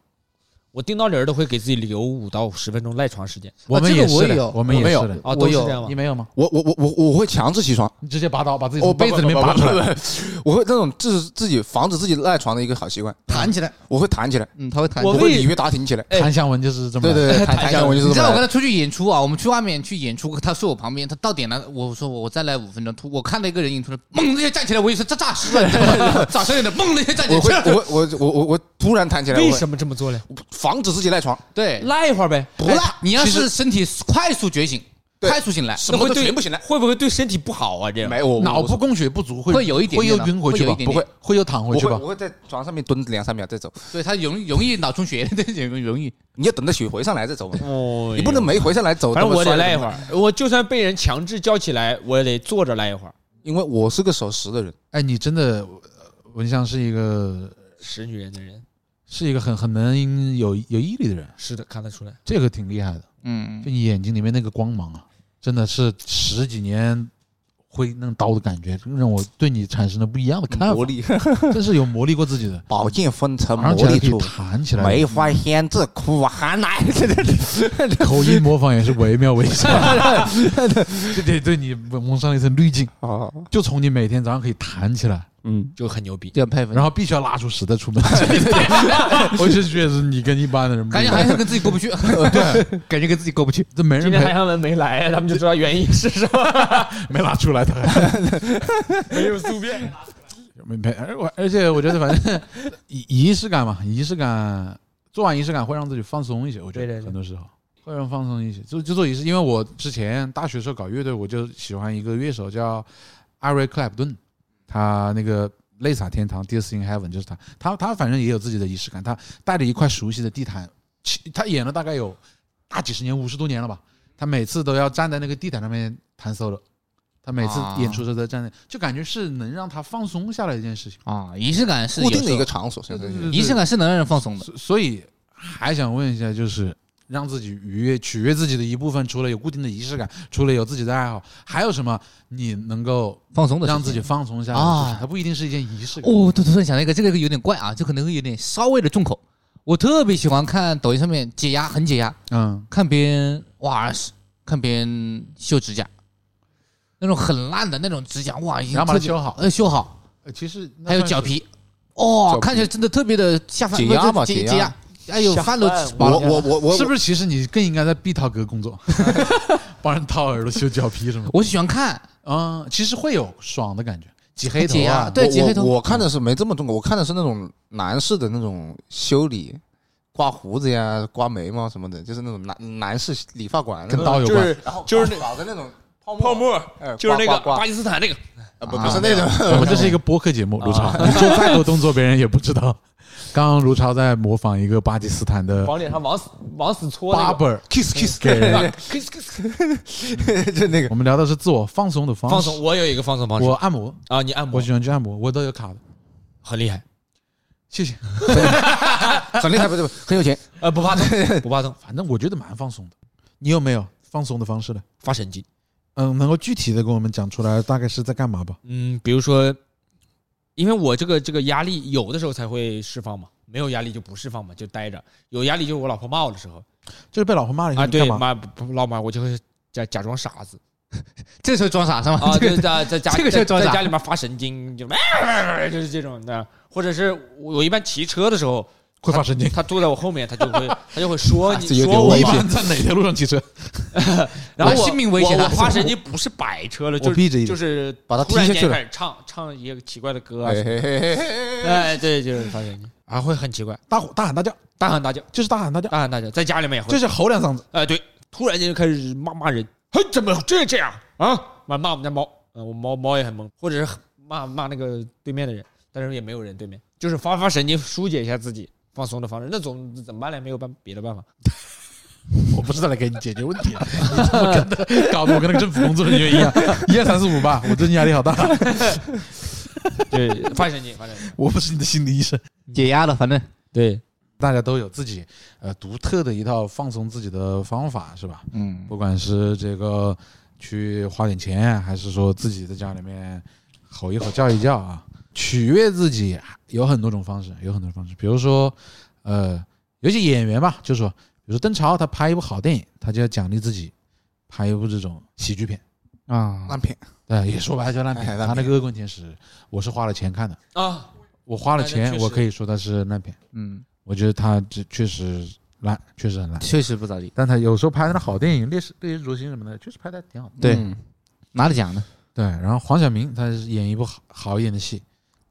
S6: 我定到铃儿都会给自己留五到十分钟赖床时间。
S2: 我们
S3: 这个
S2: 也是的
S3: 我有
S2: 我们
S4: 我没有
S2: 也是的。
S6: 啊，都是
S3: 有
S6: 这样吗
S2: 你？没有吗？
S4: 我我我我我会强制起床，
S2: 你直接拔刀把自己
S4: 我
S2: 从被子里面拔出来，
S4: 来，我会那种自自己防止自己赖床的一个好习惯，
S3: 弹起来，
S4: 我会弹起来，
S3: 嗯，他会弹起
S6: 我
S3: 来。
S4: 我会鲤鱼打挺起来。
S6: 哎
S2: 谭香文就是这么。
S4: 对对对，弹弹下我就是这么。
S3: 你知道我跟他出去演出啊，我们去外面去演出，他睡我旁边，他到点了，我说我再来五分钟，突我看到一个人影突然猛的就站起来，我以为是这诈尸了，你知道吗早上有点猛的就站起
S4: 我会
S3: 来，
S4: 我我我我我突然弹起来，
S6: 为什么这么做呢？
S4: 防止自己赖床？
S3: 对，
S6: 赖一会儿呗，
S4: 不赖
S3: 哎，你要是身体快速觉醒，快速醒来，
S4: 什么
S6: 会对
S4: 都全部醒来。
S6: 会不会对身体不好啊？这样
S4: 没有，
S2: 脑部供血不足会
S3: 会有一点
S2: 会又
S3: 点
S2: 晕回去吧？不会，会又躺回去吧
S4: 我会在床上面蹲两三秒再走，
S3: 对他容容易脑充血，对，容易容易。
S4: 你要等到血回上来再走嘛，
S6: 哦
S4: 你不能没回上来走。
S6: 反正我得赖一会儿，我就算被人强制叫起来，我也得坐着赖一会儿。
S4: 因为我是个守时的人。
S2: 哎，你真的呃文香是一个
S6: 识女人的人，
S2: 是一个很很能有有毅力的人，
S6: 是的，看得出来。
S2: 这个挺厉害的。
S3: 嗯
S2: 就，你眼睛里面那个光芒啊，真的是十几年挥那刀的感觉，让我对你产生了不一样的看法。
S4: 魔力，
S2: 真是有磨砺过自己的，
S4: 宝剑锋成
S2: 马上起来可以
S4: 魔力出，
S2: 弹起来，
S4: 梅花仙子苦寒来。
S2: 口音模仿也是惟妙惟肖，这 得对你蒙上了一层滤镜。
S4: 啊，
S2: 就从你每天早上可以弹起来，
S4: 嗯，
S6: 就很牛逼。
S3: 这样佩服。
S2: 然后必须要拉出屎再出门，我就觉得你跟一般的人不一样。
S3: 感觉好像跟自己过不去，对，感觉跟自己过不去。
S2: 这没人
S6: 今天韩
S2: 陪，
S6: 向文没来，他们就知道原因是什么。
S2: 没拉出来他还，
S6: 没有宿便。
S2: 没没。而我而且我觉得，反正仪仪式感嘛，仪式感做完仪式感会让自己放松一些。我觉
S6: 对对对
S2: 得很多时候会让放松一些。就就做仪式，因为我之前大学时候搞乐队，我就喜欢一个乐手叫艾瑞克莱普顿，他那个泪洒天堂，Dear in Heaven 就是他，他他反正也有自己的仪式感，他带着一块熟悉的地毯，他演了大概有大几十年，五十多年了吧，他每次都要站在那个地毯上面弹 solo，他每次
S3: 啊
S2: 演出的时候都站在，就感觉是能让他放松下来的一件事情。
S3: 啊，仪式感是
S4: 固定的一个场所，
S3: 仪式感是能让人放松的。
S2: 所所以还想问一下，就是让自己愉悦、取悦自己的一部分，除了有固定的仪式感，除了有自己的爱好，还有什么你能够
S3: 放松的
S2: 让自己放松下来？
S3: 啊。
S2: 的事情？它不一定是一件仪式感。
S3: 哦，对，突然想到一个，这个有点怪啊，这可能会有点稍微的重口。我特别喜欢看抖音上面解压，很解压，
S2: 嗯，
S3: 看别人哇，看别人修指甲，那种很烂的那种指甲，哇，已经
S2: 然后把它修好。
S3: 呃，修好，
S2: 呃其实
S3: 还有脚皮，哦看起来真的特别的下饭，
S4: 解压嘛
S3: 不是解
S4: 解压。
S3: 解压，哎呦，
S1: 下
S3: 饭都
S1: 饭
S4: 我
S3: 吃饱了。
S4: 我我我
S2: 是不是？其实你更应该在碧涛哥工作，帮人掏耳朵、修脚皮什么的。
S3: 我喜欢看，
S2: 嗯，其实会有爽的感觉，挤黑头啊，
S3: 对挤黑头
S4: 我我看的是没这么重，我看的是那种男士的那种修理，刮胡子呀、刮眉毛什么的，就是那种男男士理发馆，
S2: 跟刀有关。
S6: 就是就是那
S4: 搞的那种泡
S6: 泡沫，
S4: 哎
S6: 就是那个巴基斯坦那个，
S4: 啊不不是那种，
S2: 我们这是一个播客节目，卢超，你做再多动作，别人也不知道。刚刚卢超在模仿一个巴基斯坦的
S6: 往脸上往死往死搓那个。
S2: barber kiss kiss 给人。
S6: kiss kiss
S4: 就那个
S2: 我们聊的是自我放松的方式。
S6: 放松，我有一个放松方式
S2: 我按摩，
S6: 啊，你按摩
S2: 我喜欢去按摩，我都有卡的。
S6: 很厉害，
S2: 谢谢。
S4: 很厉害，不是很有钱。
S6: 呃，不怕痛，不怕痛，
S2: 反正我觉得蛮放松的。你有没有放松的方式呢？
S6: 发神经。
S2: 嗯，能够具体的跟我们讲出来，大概是在干嘛吧？
S6: 嗯，比如说，因为我这个这个压力有的时候才会释放嘛，没有压力就不释放嘛，就待着。有压力就是我老婆骂我的时候
S2: 就是被老婆骂了以后
S6: 啊，对？骂不老骂我就会假假装傻子
S3: 这时候装傻是吗？
S6: 啊，
S3: 这个
S6: 就是在在家
S3: 这个时候
S6: 在
S3: 装傻
S6: 在家里面发神经，就 就是这种的，或者是我我一般骑车的时候，
S2: 会发神经。
S6: 他坐在我后面，他就会他就会说 你
S4: 这有点
S6: 说我
S2: 一般在哪条路上骑车？
S6: 然后我
S3: 性命危险他
S6: 我我发神经不是摆车了，就
S2: 我闭着一点
S6: 就是
S4: 把他
S6: 突然
S4: 踢下去
S6: 开始唱唱一个奇怪的歌啊
S4: 哎，嘿嘿嘿嘿嘿
S6: 哎，对，就是发神经啊，会很奇怪，
S2: 大吼大喊大叫，
S6: 大喊大叫，
S2: 就是大喊大叫，
S6: 大喊大叫，在家里面也会，
S2: 就是吼两嗓子。
S6: 哎，对，突然间就开始骂骂人，嘿，怎么这这样啊？骂骂我们家猫，嗯，我猫猫也很懵，或者是骂骂那个对面的人，但是也没有人对面，就是发发神经，疏解一下自己放松的方式。那种怎么办呢？没有办别的办法。
S2: 我不是在来给你解决问题，你怎么跟的搞得我跟那个政府工作人员一样？一二三四五吧，我最近压力好大。
S6: 对，发神经，发神经。
S2: 我不是你的心理医生。
S3: 解压了，反正
S6: 对，
S2: 大家都有自己呃独特的一套放松自己的方法，是吧？
S3: 嗯，
S2: 不管是这个去花点钱，还是说自己在家里面吼一吼叫一叫啊，取悦自己有很多种方式，有很多种方式。比如说，呃，有些演员吧，就是说，比如说邓超，他拍一部好电影，他就要奖励自己拍一部这种喜剧片。
S3: 啊，
S4: 烂片，
S2: 对，也说白了叫烂片。他那个恶棍天使，我是花了钱看的，
S6: 啊，
S2: 我花了钱，我可以说它是烂片。
S3: 嗯，
S2: 我觉得他这确实烂，确实很烂。
S3: 确实不咋地。
S2: 但他有时候拍的那好电影，烈士烈日灼心什么的，确实拍的挺好的。
S3: 对
S4: 嗯
S3: 拿了奖的，
S2: 对，然后黄晓明他是演一部好好一点的戏，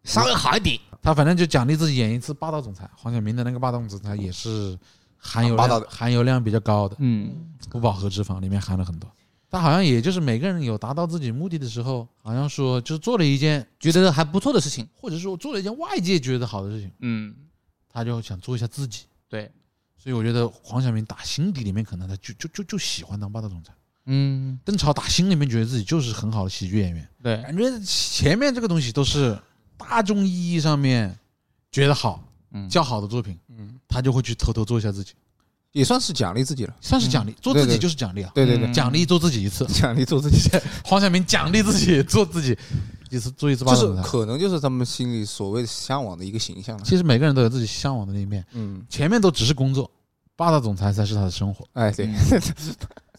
S3: 稍微好一点。
S2: 他反正就奖励自己演一次霸道总裁。黄晓明的那个霸道总裁也是含油量
S4: 霸道
S2: 含油量比较高的，
S3: 嗯，
S2: 不饱和脂肪里面含了很多。他好像也就是每个人有达到自己目的的时候，好像说就是做了一件，
S3: 觉得还不错的事情。
S2: 或者说做了一件外界觉得好的事情，
S3: 嗯，
S2: 他就想做一下自己。
S3: 对，
S2: 所以我觉得黄晓明打心底里面可能他就就就就喜欢当霸道总裁。
S3: 嗯，
S2: 邓超打心里面觉得自己就是很好的喜剧演员，
S3: 对，
S2: 感觉前面这个东西都是大众意义上面觉得好、
S3: 嗯，
S2: 较好的作品，
S4: 嗯，
S2: 他就会去偷偷做一下自己，
S4: 也算是奖励自己了。
S2: 算是奖励。做自己就是奖励啊，
S4: 对对对，
S3: 嗯
S2: 奖励做自己一次。
S4: 奖励做自己，
S2: 黄晓明奖励自己做自己一次，做一次霸
S4: 就是。可能就是他们心里所谓的向往的一个形象了。
S2: 其实每个人都有自己向往的那一面，
S4: 嗯，
S2: 前面都只是工作，霸道总裁才是他的生活，
S4: 哎，对，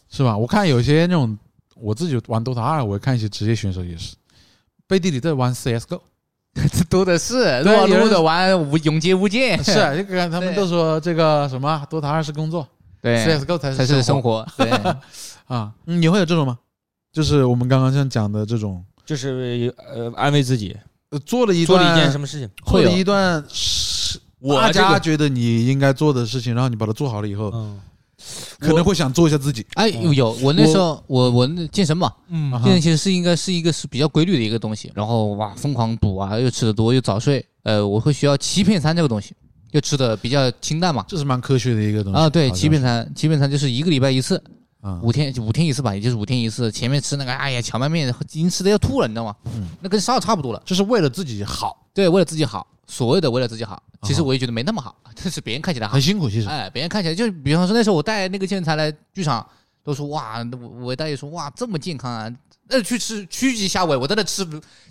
S2: 是吧？我看有些那种我自己玩 DOTA 二，我看一些职业选手也是，背地里在玩 CSGO。
S3: 多的是，撸啊撸的玩无永劫无间，
S2: 是啊，这个他们都说这个什么 DOTA 二是工作
S3: 对
S2: ，，CSGO 才
S3: 才
S2: 是
S3: 是生活。对，
S2: 啊。嗯你会有这种吗？就是我们刚刚像讲的这种，
S6: 就是呃安慰自己，
S2: 呃做了一
S6: 做了一件什么事情，
S2: 做了一段是
S6: 我
S2: 大家觉得你应该做的事情，然后你把它做好了以后，
S6: 嗯，
S2: 可能会想做一下自己。
S3: 哎，有有，我那时候我我那健身嘛，
S6: 嗯
S3: 健身其实是应该是一个是比较规律的一个东西，然后哇疯狂补啊，又吃的多又早睡，呃，我会需要欺骗餐这个东西，又吃的比较清淡嘛。
S2: 这是蛮科学的一个东西
S3: 啊，对，欺骗餐，欺骗餐就是一个礼拜一次，
S2: 啊，
S3: 五天五天一次吧，也就是五天一次。前面吃那个，哎呀，荞麦面已经吃的要吐了，你知道吗？
S2: 嗯
S3: 那跟烧差不多了。
S2: 就是为了自己好，
S3: 对，为了自己好，所谓的为了自己好，其实
S2: 啊
S3: 我也觉得没那么好，但是别人看起来好
S2: 很。辛苦。其实
S3: 哎，别人看起来就比方说那时候我带那个健身材来剧场，都说哇，我我大爷说哇这么健康啊，那去吃曲奇虾尾，我在那吃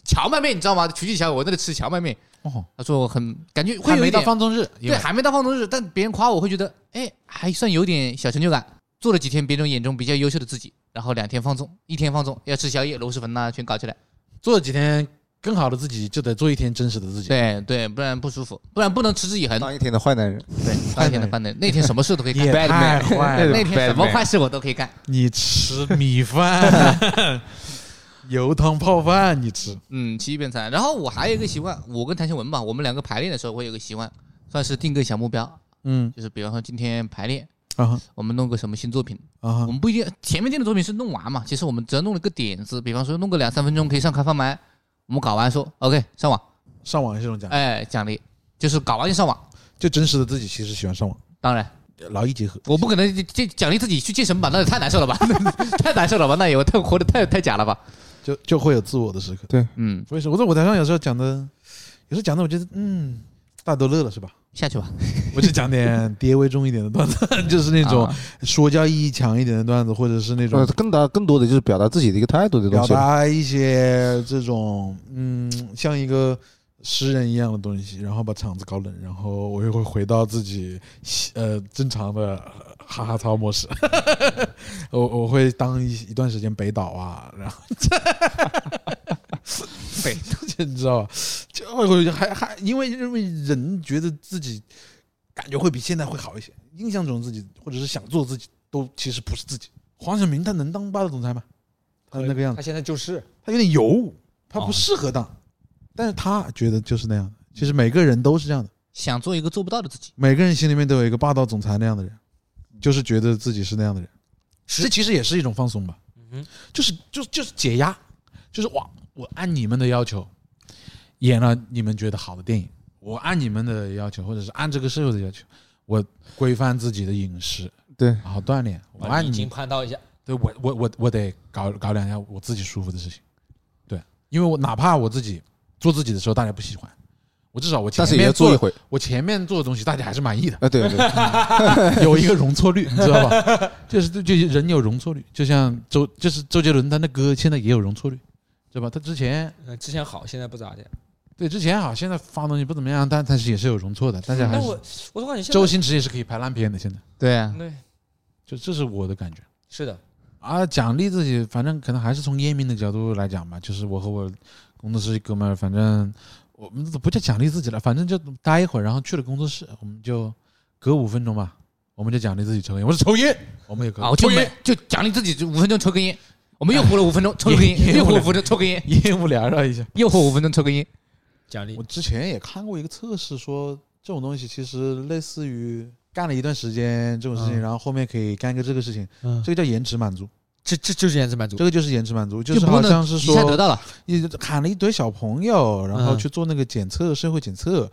S3: 荞麦面，你知道吗？曲奇虾尾我在那吃荞麦面，
S2: 哦，
S3: 他说我很感觉会
S2: 还没到
S3: 有一点
S2: 放纵日，
S3: 对，还没到放纵日，但别人夸我会觉得哎还算有点小成就感。做了几天别人眼中比较优秀的自己，然后两天放纵，一天放纵要吃宵夜、螺蛳粉呐、全搞起来。
S2: 做了几天更好的自己，就得做一天真实的自己。
S3: 对对，不然不舒服，不然不能持之以恒。
S4: 当一天的坏男人，
S3: 对，当一天的坏男人。那天什么事都可以干。
S2: 也，太坏了，
S3: 那天什么坏事我都可以干。
S2: 你吃米饭、油汤泡饭，你吃。
S3: 嗯，欺骗餐。然后我还有一个习惯，我跟谭秀文吧，我们两个排练的时候会有个习惯，算是定个小目标，
S2: 嗯。
S3: 就是比方说今天排练，
S2: 啊
S3: 我们弄个什么新作品，
S2: 啊
S3: 我们不一定前面定的作品是弄完嘛，其实我们只要弄了个点子，比方说弄个两三分钟可以上开放麦，我们搞完说 OK 上网，
S2: 上网也是一种奖励，
S3: 哎，奖励就是搞完就上网。
S2: 就真实的自己其实喜欢上网，
S3: 当然，
S2: 劳逸结合。
S3: 我不可能这奖励自己去健身吧，那也太难受了吧，太难受了吧，那也太活得太太假了吧。
S2: 就就会有自我的时刻。
S3: 对嗯，
S2: 所以说我在舞台上有时候讲的，有时候讲的，我觉得嗯，大家都乐了是吧？
S3: 下去吧。
S2: 我就讲点爹味重一点的段子，就是那种
S3: 啊
S2: 说教意义强一点的段子，或者是那种
S4: 呃，更大更多的就是表达自己的一个态度的东
S2: 表
S4: 西表。
S2: 达一些这种嗯，像一个诗人一样的东西，然后把场子搞冷，然后我又会回到自己呃正常的哈哈操模式。我我会当一一段时间北岛啊，然后 北岛你知道吧？就会还还因为因为人觉得自己感觉会比现在会好一些，印象中自己或者是想做自己，都其实不是自己。黄晓明他能当霸道总裁吗？他那个样子
S6: 他。现在就是
S2: 他有点油，他
S6: 哦
S2: 不适合当，但是他觉得就是那样的。其实每个人都是这样的，
S3: 想做一个做不到的自己。
S2: 每个人心里面都有一个霸道总裁那样的人，就是觉得自己是那样的人。这其实也是一种放松吧，
S6: 嗯
S2: 就是就就是解压，就是哇，我按你们的要求演了你们觉得好的电影，我按你们的要求，或者是按这个社会的要求，我规范自己的饮食，
S4: 对，
S2: 然后锻炼，我按
S6: 已经
S2: 你，
S6: 攀到一下，
S2: 对我我我我得搞搞两下我自己舒服的事情，对，因为我哪怕我自己做自己的时候大家不喜欢，我至少我前面做
S4: 做一回。
S2: 我前面做的东西大家还是满意的，
S4: 啊，对对，
S2: 有一个容错率，你知道吧？就是就是人有容错率，就像周就是周杰伦他那歌现在也有容错率，对吧？他之前
S6: 嗯之前好，现在不咋地。
S2: 对之前好，现在发东西不怎么样，但但是也是有容错的，大家还是
S6: 但我我总感觉现在
S2: 周星驰也是可以拍烂片的，现在
S3: 对啊，
S6: 对
S2: 就这是我的感觉。
S6: 是的，
S2: 啊，奖励自己，反正可能还是从烟民的角度来讲吧，就是我和我工作室哥们儿，反正我们都不叫奖励自己了，反正就待一会儿，然后去了工作室，我们就隔五分钟吧，我们就奖励自己抽烟。我说抽烟，我们也可以
S3: 啊，我
S2: 抽烟，
S3: 就奖励自己，就五分钟抽根烟。我们又活了五分钟，抽根烟，又活五分钟，抽根烟，
S2: 烟雾缭绕一下。
S3: 又活五分钟，抽根烟。
S6: 奖励。
S2: 我之前也看过一个测试，说这种东西其实类似于干了一段时间这种事情，
S6: 嗯。
S2: 然后后面可以干一个这个事情，
S6: 嗯，
S2: 这个叫延迟满足，
S6: 这这就是延迟满足。
S2: 这。个就是延迟满足，就
S3: 就是
S2: 好像是
S3: 一下得
S2: 说
S3: 到了，
S2: 你喊了一堆小朋友，然后
S6: 嗯。
S2: 去做那个检测，社会检测，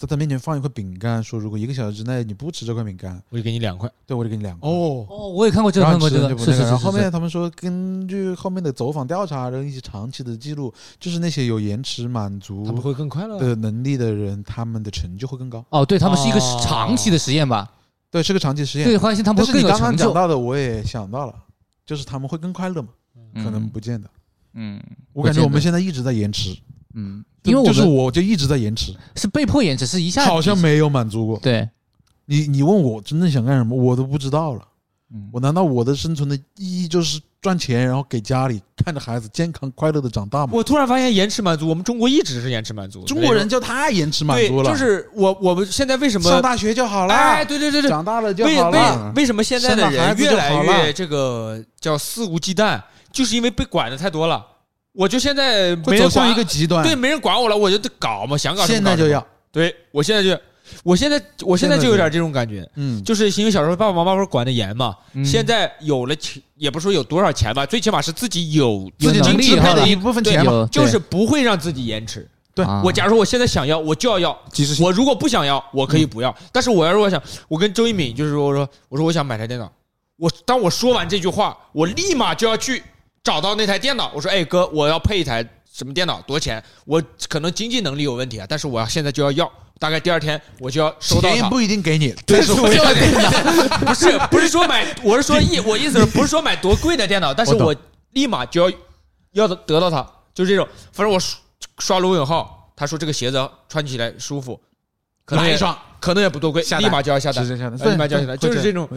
S2: 在他面前放一块饼干，说如果一个小时之内你不吃这块饼干，
S6: 我就给你两块。
S2: 对我就给你两块。
S6: 哦，
S3: 哦，我也看过这个，这个，是是是是是
S2: 然后后面他们说，根据后面的走访调查，然后一些长期的记录，就是那些有延迟满足
S6: 他们会更快乐。
S2: 的能力的人，他们的成就会更高。
S3: 哦，对他们是一个
S6: 哦
S3: 长期的实验吧？
S2: 对，是个长期实验。
S3: 对，发现他们会更有
S2: 但是你刚刚
S3: 成就。
S2: 讲到的，我也想到了，就是他们会更快乐嘛？可能不见得。
S3: 嗯，
S2: 我感觉我们现在一直在延迟，
S3: 嗯，
S2: 就就是
S3: 因为我们
S2: 我就一直在延迟，
S3: 是被迫延迟，是一下
S2: 好像没有满足过。
S3: 对，
S2: 你你问我真正想干什么，我都不知道了。
S3: 嗯
S2: 我难道我的生存的意义就是赚钱，然后给家里看着孩子健康快乐的长大吗？
S6: 我突然发现延迟满足，我们中国一直是延迟满足。
S2: 中国人就太延迟满足了，
S6: 对，就是我我们现在为什么
S2: 上大学就好了，
S6: 哎，对对对对，
S2: 长大了就
S6: 为
S2: 好了。
S6: 为为什么现在的
S2: 孩子就
S6: 人越来越这个叫肆无忌惮，就是因为被管的太多了。我就现在没人
S2: 会走向
S6: 管
S2: 一个极端，
S6: 对，没人管我了，我就得搞嘛，想搞什么搞
S2: 现在就要。
S6: 对我现在就我现在我现在就有点这种感觉，
S2: 嗯，
S6: 就是因为小时候爸爸妈妈不是管的严嘛，
S3: 嗯。
S6: 现在有了钱，也不说有多少钱吧，最起码是自己有
S3: 有
S2: 自己能支配的一部分钱嘛，
S3: 有
S6: 就是不会让自己延迟。
S2: 对。
S3: 啊
S6: 我假如说我现在想要，我就要要；我如果不想要，我可以不要。但是我要如果想，我跟周一敏就是说，我说我说我想买台电脑，我当我说完这句话，我立马就要去找到那台电脑。我说，哎哥，我要配一台什么电脑，多少钱？我可能经济能力有问题啊，但是我要现在就要要，大概第二天我就要收到它。
S2: 钱不一定给你，
S6: 但
S2: 但是我要
S6: 是我要电脑，不是不是说买，我是说意我意思是不是说买多贵的电脑，但是
S2: 我
S6: 立马就要要得到它，就是这种。反正我刷刷罗永浩，他说这个鞋子穿起来舒服，可能也
S2: 买一双
S6: 可能也不多贵，
S2: 下
S6: 立马就要下单
S2: 直。接下单，
S6: 立马就要下单，就是这种，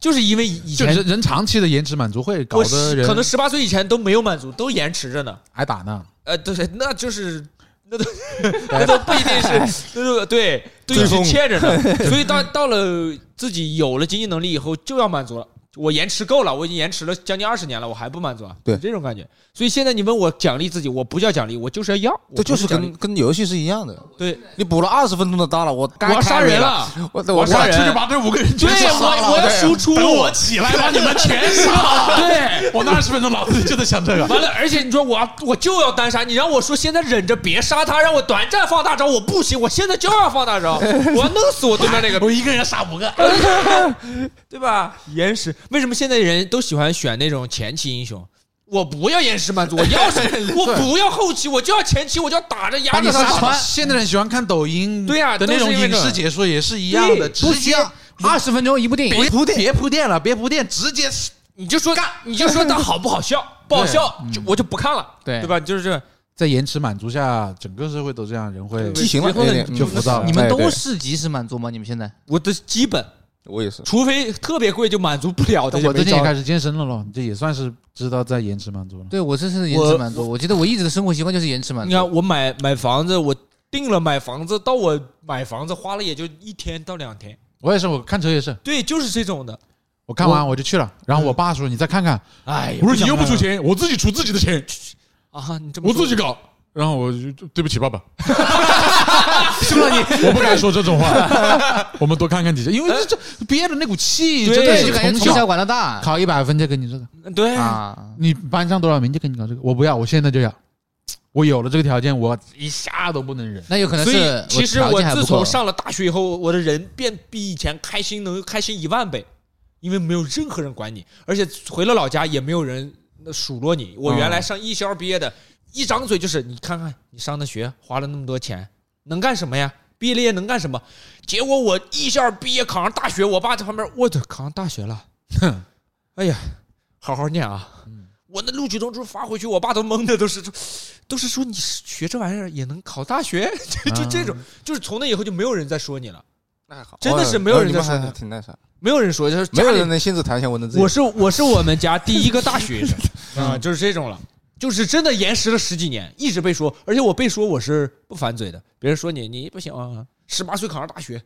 S6: 就是因为以前
S2: 就人人长期的延迟满足会搞
S6: 我
S2: 得人
S6: 可能十八岁以前都没有满足，都延迟着呢。
S2: 挨打呢。
S6: 呃，对，那就是那都 那都不一定是，那都对，都一直
S4: 追风
S6: 欠着呢。所以到到了自己有了经济能力以后，就要满足了。我延迟够了，我已经延迟了将近二十年了，我还不满足啊？
S4: 对
S6: 这种感觉。所以现在你问我奖励自己，我不叫奖励，我就是要要，
S4: 这就是跟跟游戏是一样的。
S6: 对，
S4: 你补了二十分钟的大了，我
S6: 我
S4: 该
S6: 要杀人，了，
S4: 我
S6: 我要杀人
S2: 出去把这五个人全
S6: 对
S2: 杀了
S6: 我我要输出，
S2: 等我起来把你们全杀了。
S6: 对。
S2: 我那二十分钟脑子里就在想这个。
S6: 完了，而且你说我我就要单杀，你让我说现在忍着别杀他，让我短暂放大招，我不行，我现在就要放大招，我要弄死我对面那个
S2: 我一个人杀五个，
S6: 对吧？延时，为什么现在人都喜欢选那种前期英雄？我不要延时满足，我 要是我不要后期，我就要前期，我就要打着压
S2: 把你
S6: 着他。
S2: 现在人喜欢看抖音，
S6: 对呀
S2: 的那种影
S6: 都是因为这
S2: 视解说也是一样的，
S6: 对
S2: 直接
S3: 不需要二十分钟一部电影。
S2: 别，铺垫，别铺垫了，别铺垫，直接
S6: 你就说干。你就说他好不好笑，不好笑就我就不看了，
S3: 对。
S6: 对吧？就是这。
S2: 在延迟满足下，整个社会都这样，人会
S4: 畸形了，
S2: 就浮躁。了
S3: 你们都是及时满足吗？你们现在？
S6: 我的基本，
S4: 我也是。
S6: 除非特别贵就满足不了的，
S2: 我最近也开始健身了咯，这也算是知道在延迟满足了。
S3: 对我这是延迟满足，我觉得我一直的生活习惯就是延迟满足。
S6: 你看我买买房子，我定了买房子，到我买房子花了也就一天到两天，
S2: 我也是，我看车也是，
S6: 对，就是这种的。
S2: 我看完我就去了，然后我爸说你再看看，
S6: 哎呀，
S2: 我说你又不出钱，我自己出自己的钱，
S6: 啊，你这么
S2: 我自己搞。然后我就就对不起爸爸，凶了你，我不敢说这种话。我们多看看几下，因为这这憋的那股气，
S6: 对
S2: 真的是从小
S3: 从小管到大
S2: 考一百分就给你这个，
S6: 对
S3: 啊。
S2: 你班上多少名就给你搞这个，我不要，我现在就要。我有了这个条件，我一下都不能忍。
S3: 那有可能
S6: 所以
S3: 是
S6: 其实我自从上了大学以后，我的人变比以前开心，能开心一万倍，因为没有任何人管你，而且回了老家也没有人数落你。我原来上艺校毕业的，一张嘴就是你看看你上的学花了那么多钱，能干什么呀？毕了业能干什么？结果我一下毕业考上大学，我爸在旁边，我的考上大学了，哼。哎呀，好好念啊！我那录取通知发回去，我爸都懵的，都是都是说你学这玩意儿也能考大学，就就这种，就是从那以后就没有人再说你了，
S4: 那还好，
S6: 真的是没有人在说
S4: 你挺那啥，
S6: 没有人说，就是
S4: 没有人能亲自谈一下我能自己。
S6: 我是我是我们家第一个大学生 啊，就是这种了，就是真的延时了十几年，一直被说，而且我被说我是不反嘴的，别人说你你不行啊，十八岁考上大学，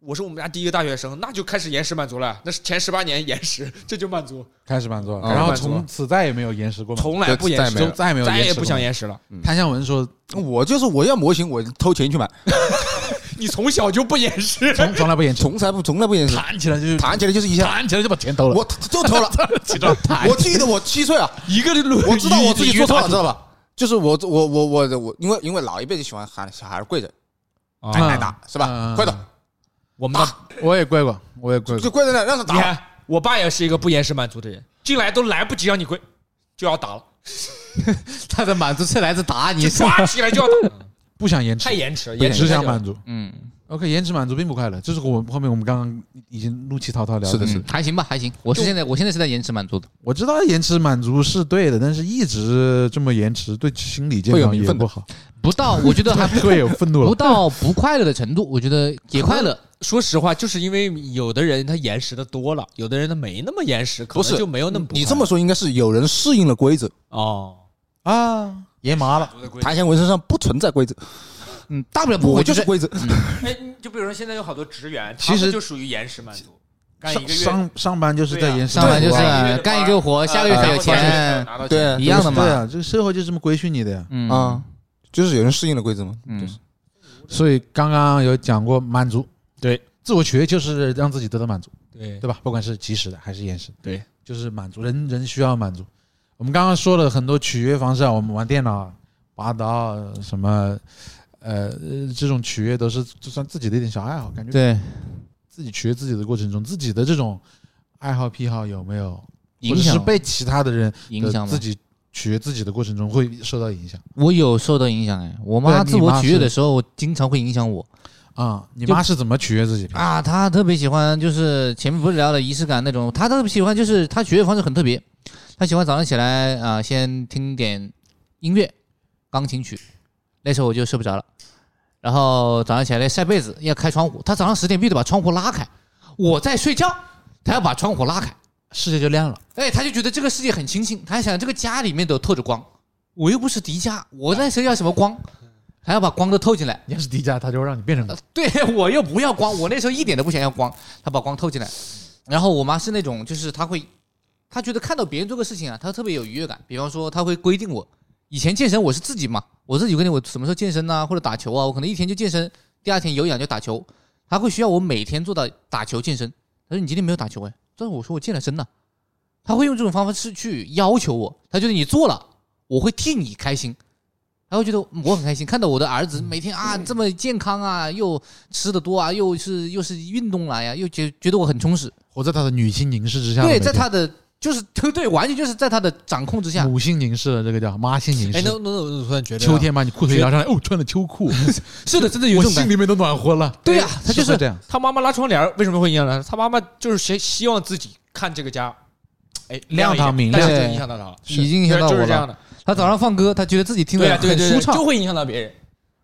S6: 我是我们家第一个大学生，那就开始延时满足了，那是前十八年延时，这就满足，
S2: 开始满足然后从此再也没有延时过。
S6: 从来不延时
S4: 再
S2: 也没有
S6: 再也不想延时了。
S2: 潘向文说，
S4: 我就是我要模型，我偷钱去买，
S6: 你从小就不掩饰，
S2: 从从来不掩饰，
S4: 从来不从来不掩饰，
S2: 弹起来就是
S4: 弹起来就是一下，
S2: 弹起来就把钱偷了。
S4: 我就偷了。我记得我七岁啊，
S6: 一个轮
S4: 我知道我自己做错了，知道
S6: 吧？
S4: 就是我我我我我，因为因为老一辈就喜欢喊小孩跪着
S6: 啊
S4: 挨挨打，是吧跪着，
S6: 我们
S2: 我也跪过，我也跪过。
S4: 就跪在那让他打。
S6: 你看，我爸也是一个不掩饰满足的人，进来都来不及让你跪，就要打了，
S3: 他的满足是来自打你，
S6: 抓起来就要打，
S2: 不想延迟
S6: 太，延迟了，延迟。
S2: 想满足。
S3: 嗯
S2: ，OK，延迟满足并不快乐，这是我后面我们刚刚已经怒气滔滔聊
S4: 是的是
S3: 的。还行吧，还行。我是现在我现在是在延迟满足的，
S2: 我知道延迟满足是对的，但是一直这么延迟，对心理健康也不好，
S3: 不到我觉得还 不
S2: 会有愤怒
S3: 不。到不快乐的程度，我觉得也快乐。
S6: 说实话，就是因为有的人他延时的多了，有的人他没那么延时，可
S4: 不是。
S6: 能就没有那么不
S4: 你这么说应该是有人适应了规则，
S6: 哦，
S2: 啊，延麻了，
S4: 谭贤文身上不存在规则，
S3: 嗯，大不了不
S4: 我就是规则。
S6: 哎，就比如说现在有好多职员，
S2: 其实
S6: 就属于延时满足，干一个月。
S2: 上上上班就是在延时。
S3: 上班就是干一个活，下个月才有钱，
S4: 对
S3: 一样的嘛。
S2: 对。啊，这个社会就这么规训你的呀。
S3: 嗯。
S4: 啊，就是有人适应了规则嘛。
S3: 嗯。
S4: 就是。
S2: 所以刚刚有讲过满足，
S6: 对。
S2: 自我取悦就是让自己得到满足，
S6: 对。
S2: 对吧？不管是及时的还是延时，
S6: 对，
S2: 就是满足人人需要满足。我们刚刚说了很多取悦方式啊，我们玩电脑、拔刀什么，呃，这种取悦都是就算自己的一点小爱好，感觉
S3: 对，
S2: 自己取悦自己的过程中，自己的这种爱好癖好有没有
S3: 影响
S2: 被其他的人
S3: 影响吗？
S2: 自己取悦自己的过程中会受到影响
S3: 我有受到影响哎，我妈自我取悦的时候，我经常会影响我
S2: 啊？你妈是怎么取悦自己？
S3: 啊。她特别喜欢，就是前面不是聊了仪式感那种，她特别喜欢，就是她取悦方式很特别。她喜欢早上起来啊、先听点音乐，钢琴曲，那时候我就睡不着了。然后早上起来晒被子，要开窗户，他早上十点必须得把窗户拉开。我在睡觉，他要把窗户拉开。
S2: 世界就亮了。
S3: 哎，他就觉得这个世界很清新，他还想这个家里面都透着光，我又不是迪迦，我那时候要什么光？还要把光都透进来。
S2: 你要是迪迦，他就让你变成
S3: 呃对我又不要光，我那时候一点都不想要光，他把光透进来。然后我妈是那种，就是她会，她觉得看到别人做个事情啊，他特别有愉悦感。比方说，他会规定我，以前健身我是自己嘛，我自己规定我什么时候健身呐、或者打球啊，我可能一天就健身，第二天有氧就打球。他会需要我每天做到打球健身。他说你今天没有打球哎，但是我说我健了身了。他会用这种方式去要求我，他觉得你做了，我会替你开心。他会觉得我很开心，看到我的儿子每天啊这么健康啊，又吃的多啊，又是又是运动了呀，又觉觉得我很充实。
S2: 活在他的女性凝视之下。
S3: 对，在他的就是对对，完全就是在他的掌控之下。
S2: 母性凝视了，这个叫妈性凝视
S6: 哎，那
S2: 视。
S6: 那我突然觉得啊
S2: 秋天把你裤腿拉上来，哦，穿了秋裤，
S3: 是的，真的有种感觉。
S2: 心里面都暖和了。
S3: 对呀、他就是
S2: 会这样。
S6: 他妈妈拉窗帘为什么会影响他？他妈妈就是希希望自己看这个家，哎
S2: 亮堂明
S3: 亮
S6: 影响到他了，
S3: 已经影响到我了。
S6: 就是这样的，
S3: 他早上放歌，他觉得自己听
S6: 对
S3: 得
S6: 啊对对对，
S3: 很舒畅
S6: 就，会影响到别人。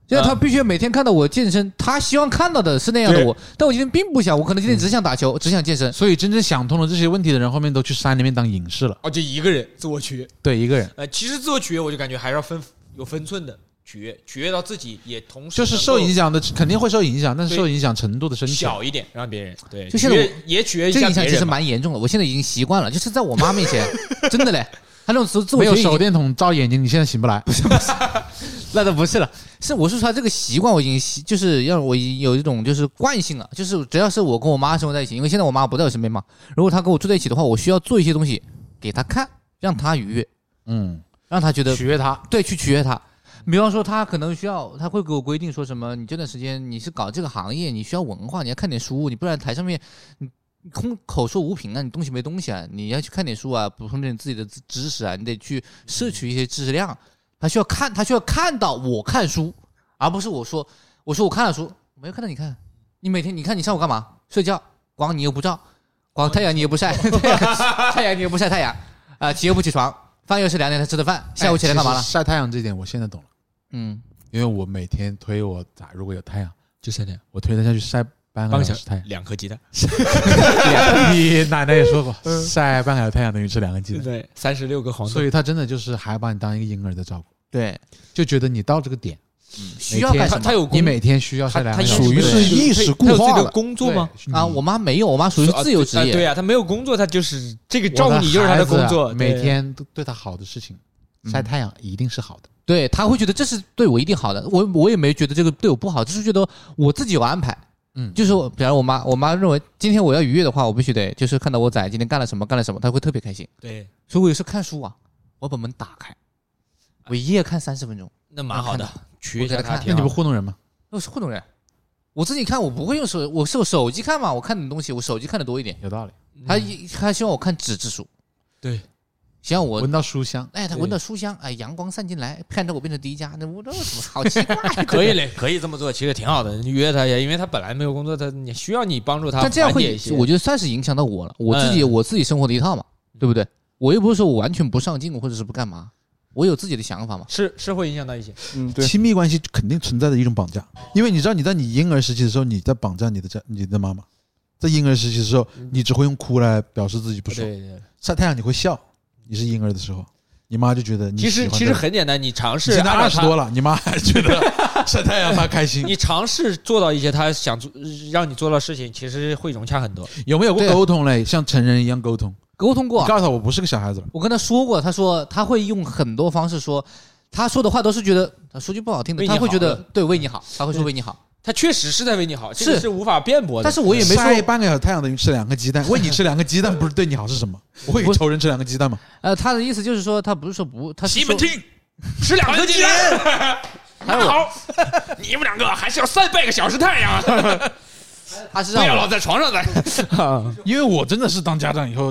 S3: 现在他必须每天看到我健身，他希望看到的是那样的我，但我今天并不想，我可能今天只想打球，只想健身。
S2: 所以真正想通了这些问题的人，后面都去山里面当隐士了。
S6: 哦，就一个人自我取悦，
S2: 对，一个人
S6: 呃，其实自我取悦我就感觉还是要分有分寸的取悦，取悦到自己也同时
S2: 就是受影响的，肯定会受影响，但是受影响程度的深浅。
S6: 小一点，让别人对，
S3: 就现在
S6: 取悦也取悦一
S3: 这影响其实。蛮严重的，我现在已经习惯了，就是在我妈面前，真的嘞，他那种自自我
S2: 没有手电筒照眼睛，你现在醒不来。
S3: 那都不是了，是我是说他这个习惯我已经习，就是让我已经有一种就是惯性了，就是只要是我跟我妈生活在一起，因为现在我妈不在我身边嘛，如果她跟我住在一起的话，我需要做一些东西给她看，让她愉悦，
S2: 嗯，
S3: 让她觉得
S2: 取悦她。
S3: 对去取悦她。比方说，她可能需要，她会给我规定说什么，你这段时间你是搞这个行业，你需要文化，你要看点书，你不然台上面你你空口说无凭啊，你东西没东西啊，你要去看点书啊，补充点自己的知知识啊，你得去摄取一些知识量。他需要看，他需要看到我看书，而不是我说，我说我看了书，没有看到你看，你每天你看你上午干嘛？睡觉，光你又不照，光太阳你又不晒，太阳你又不晒太阳，啊、起又不起床，饭又是两点才吃的饭，下午起来干嘛了？
S2: 哎其？实晒太阳这点我现在懂了，
S3: 嗯，
S2: 因为我每天推我咋如果有太阳，
S6: 就是这样，
S2: 我推他下去晒半个
S6: 半小
S2: 小时太阳。
S6: 两颗鸡蛋，
S2: 你奶奶也说过，晒半个小时太阳等于吃两个鸡蛋，
S6: 对，三十六个黄豆
S2: 所。以他真的就是还把你当一个婴儿在照顾，
S3: 对，
S2: 就觉得你到这个点，
S3: 需要干什么？
S6: 他他有
S2: 你每天需要晒两
S6: 他他
S2: 个，
S3: 属于是
S2: 意识固化了。
S6: 工作吗？
S3: 啊，我妈没有，我妈属于
S6: 啊
S3: 自由职业，
S6: 对啊对啊，他没有工作，她就是这个照顾你就是他的工作，
S2: 每天都对她好的事情，
S3: 嗯
S2: 晒太阳一定是好的。
S3: 对他会觉得这是对我一定好的，我我也没觉得这个对我不好，只是觉得我自己有安排。
S2: 嗯
S3: 就是我比方我妈，我妈认为今天我要愉悦的话，我必须得就是看到我仔今天干了什么干了什么，她会特别开心。
S6: 对，
S3: 所以我有时候看书啊，我把门打开，我一页看三十分钟，
S6: 那蛮好的，取悦一下
S2: 那你不糊弄人吗？
S3: 我是糊弄人。我自己看我不会用手，我是我手机看嘛，我看的东西我手机看的多一点。
S2: 有道理。
S3: 他一他希望我看纸质书，
S6: 对，
S3: 希望我
S2: 闻到书香，
S3: 哎，他闻到书香，哎，阳光散进来，看着我变成迪迦，那我这怎么好奇怪？
S6: 可以嘞，可以这么做，其实挺好的。你约他一下，因为他本来没有工作，他你需要你帮助他
S3: 但这样会我觉得算是影响到我了，我自己
S6: 嗯
S3: 我自己生活的一套嘛，对不对？我又不是说我完全不上进或者是不干嘛，我有自己的想法嘛。
S6: 是是会影响到一些。
S4: 嗯，对，
S2: 亲密关系肯定存在的一种绑架，因为你知道你在你婴儿时期的时候，你在绑架你的家你的妈妈，在婴儿时期的时候，你只会用哭来表示自己不爽。
S6: 对对，
S2: 晒太阳你会笑，你是婴儿的时候，你妈就觉得你
S6: 其实其实很简单，你尝试
S2: 现在二十多了，你妈还觉得 晒太阳她开心，
S6: 你尝试做到一些她想做让你做到的事情，其实会融洽很多。
S2: 有没有过沟通嘞？像成人一样沟通，
S3: 沟通过。
S2: 告诉他我不是个小孩子。了，
S3: 我跟他说过，他说他会用很多方式说，他说的话都是觉得，说句不好听的，
S6: 为你
S3: 他会觉得对为你好，他会说为你好，
S6: 他确实是在为你好，这个
S3: 是
S6: 是无法辩驳的。
S3: 但是我也没说，
S2: 晒半个小时太阳等于吃两个鸡蛋，喂你吃两个鸡蛋 不是对你好是什么？我会给仇人吃两个鸡蛋吗？
S3: 呃，他的意思就是说，他不是说不，他是说
S6: 西门庆吃两颗鸡蛋，
S3: 还
S6: 好，你们两个还是要晒半个小时太阳，
S3: 他是让我
S6: 不要老在床上待。
S2: 因为我真的是当家长以后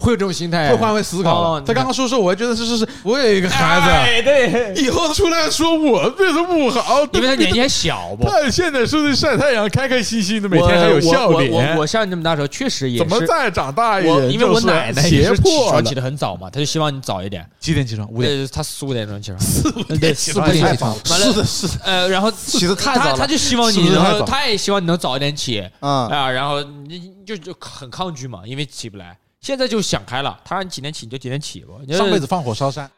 S6: 会有这种心态
S2: 会换位思考
S6: 哦。
S2: 他刚刚说说，我还觉得是是是，我有一个孩子，
S6: 哎，对，
S2: 以后出来说我对他不好，
S6: 因为他年纪还小不。
S2: 他现在是晒太阳，开开心心的，每天还有笑
S6: 我我
S2: 脸。
S6: 我像你这么大时候，确实也
S2: 怎么
S6: 是。
S2: 再长大一点？
S6: 因为我奶奶也
S2: 胁
S6: 是起床起得很早嘛，她就希望你早一点。
S2: 几点起床？五点。
S6: 呃，她四五点钟起床。
S2: 四五点起床
S3: 起床
S2: 早
S6: 完了
S2: 是的，是。
S6: 呃，然后
S4: 起得太早了
S6: 他他就希望你能，他也希望你能早一点起
S4: 啊，
S6: 啊，然后你就就很抗拒嘛，因为起不来。现在就想开了，他让你几点起你就几点起吧。你
S2: 上辈子放火烧山，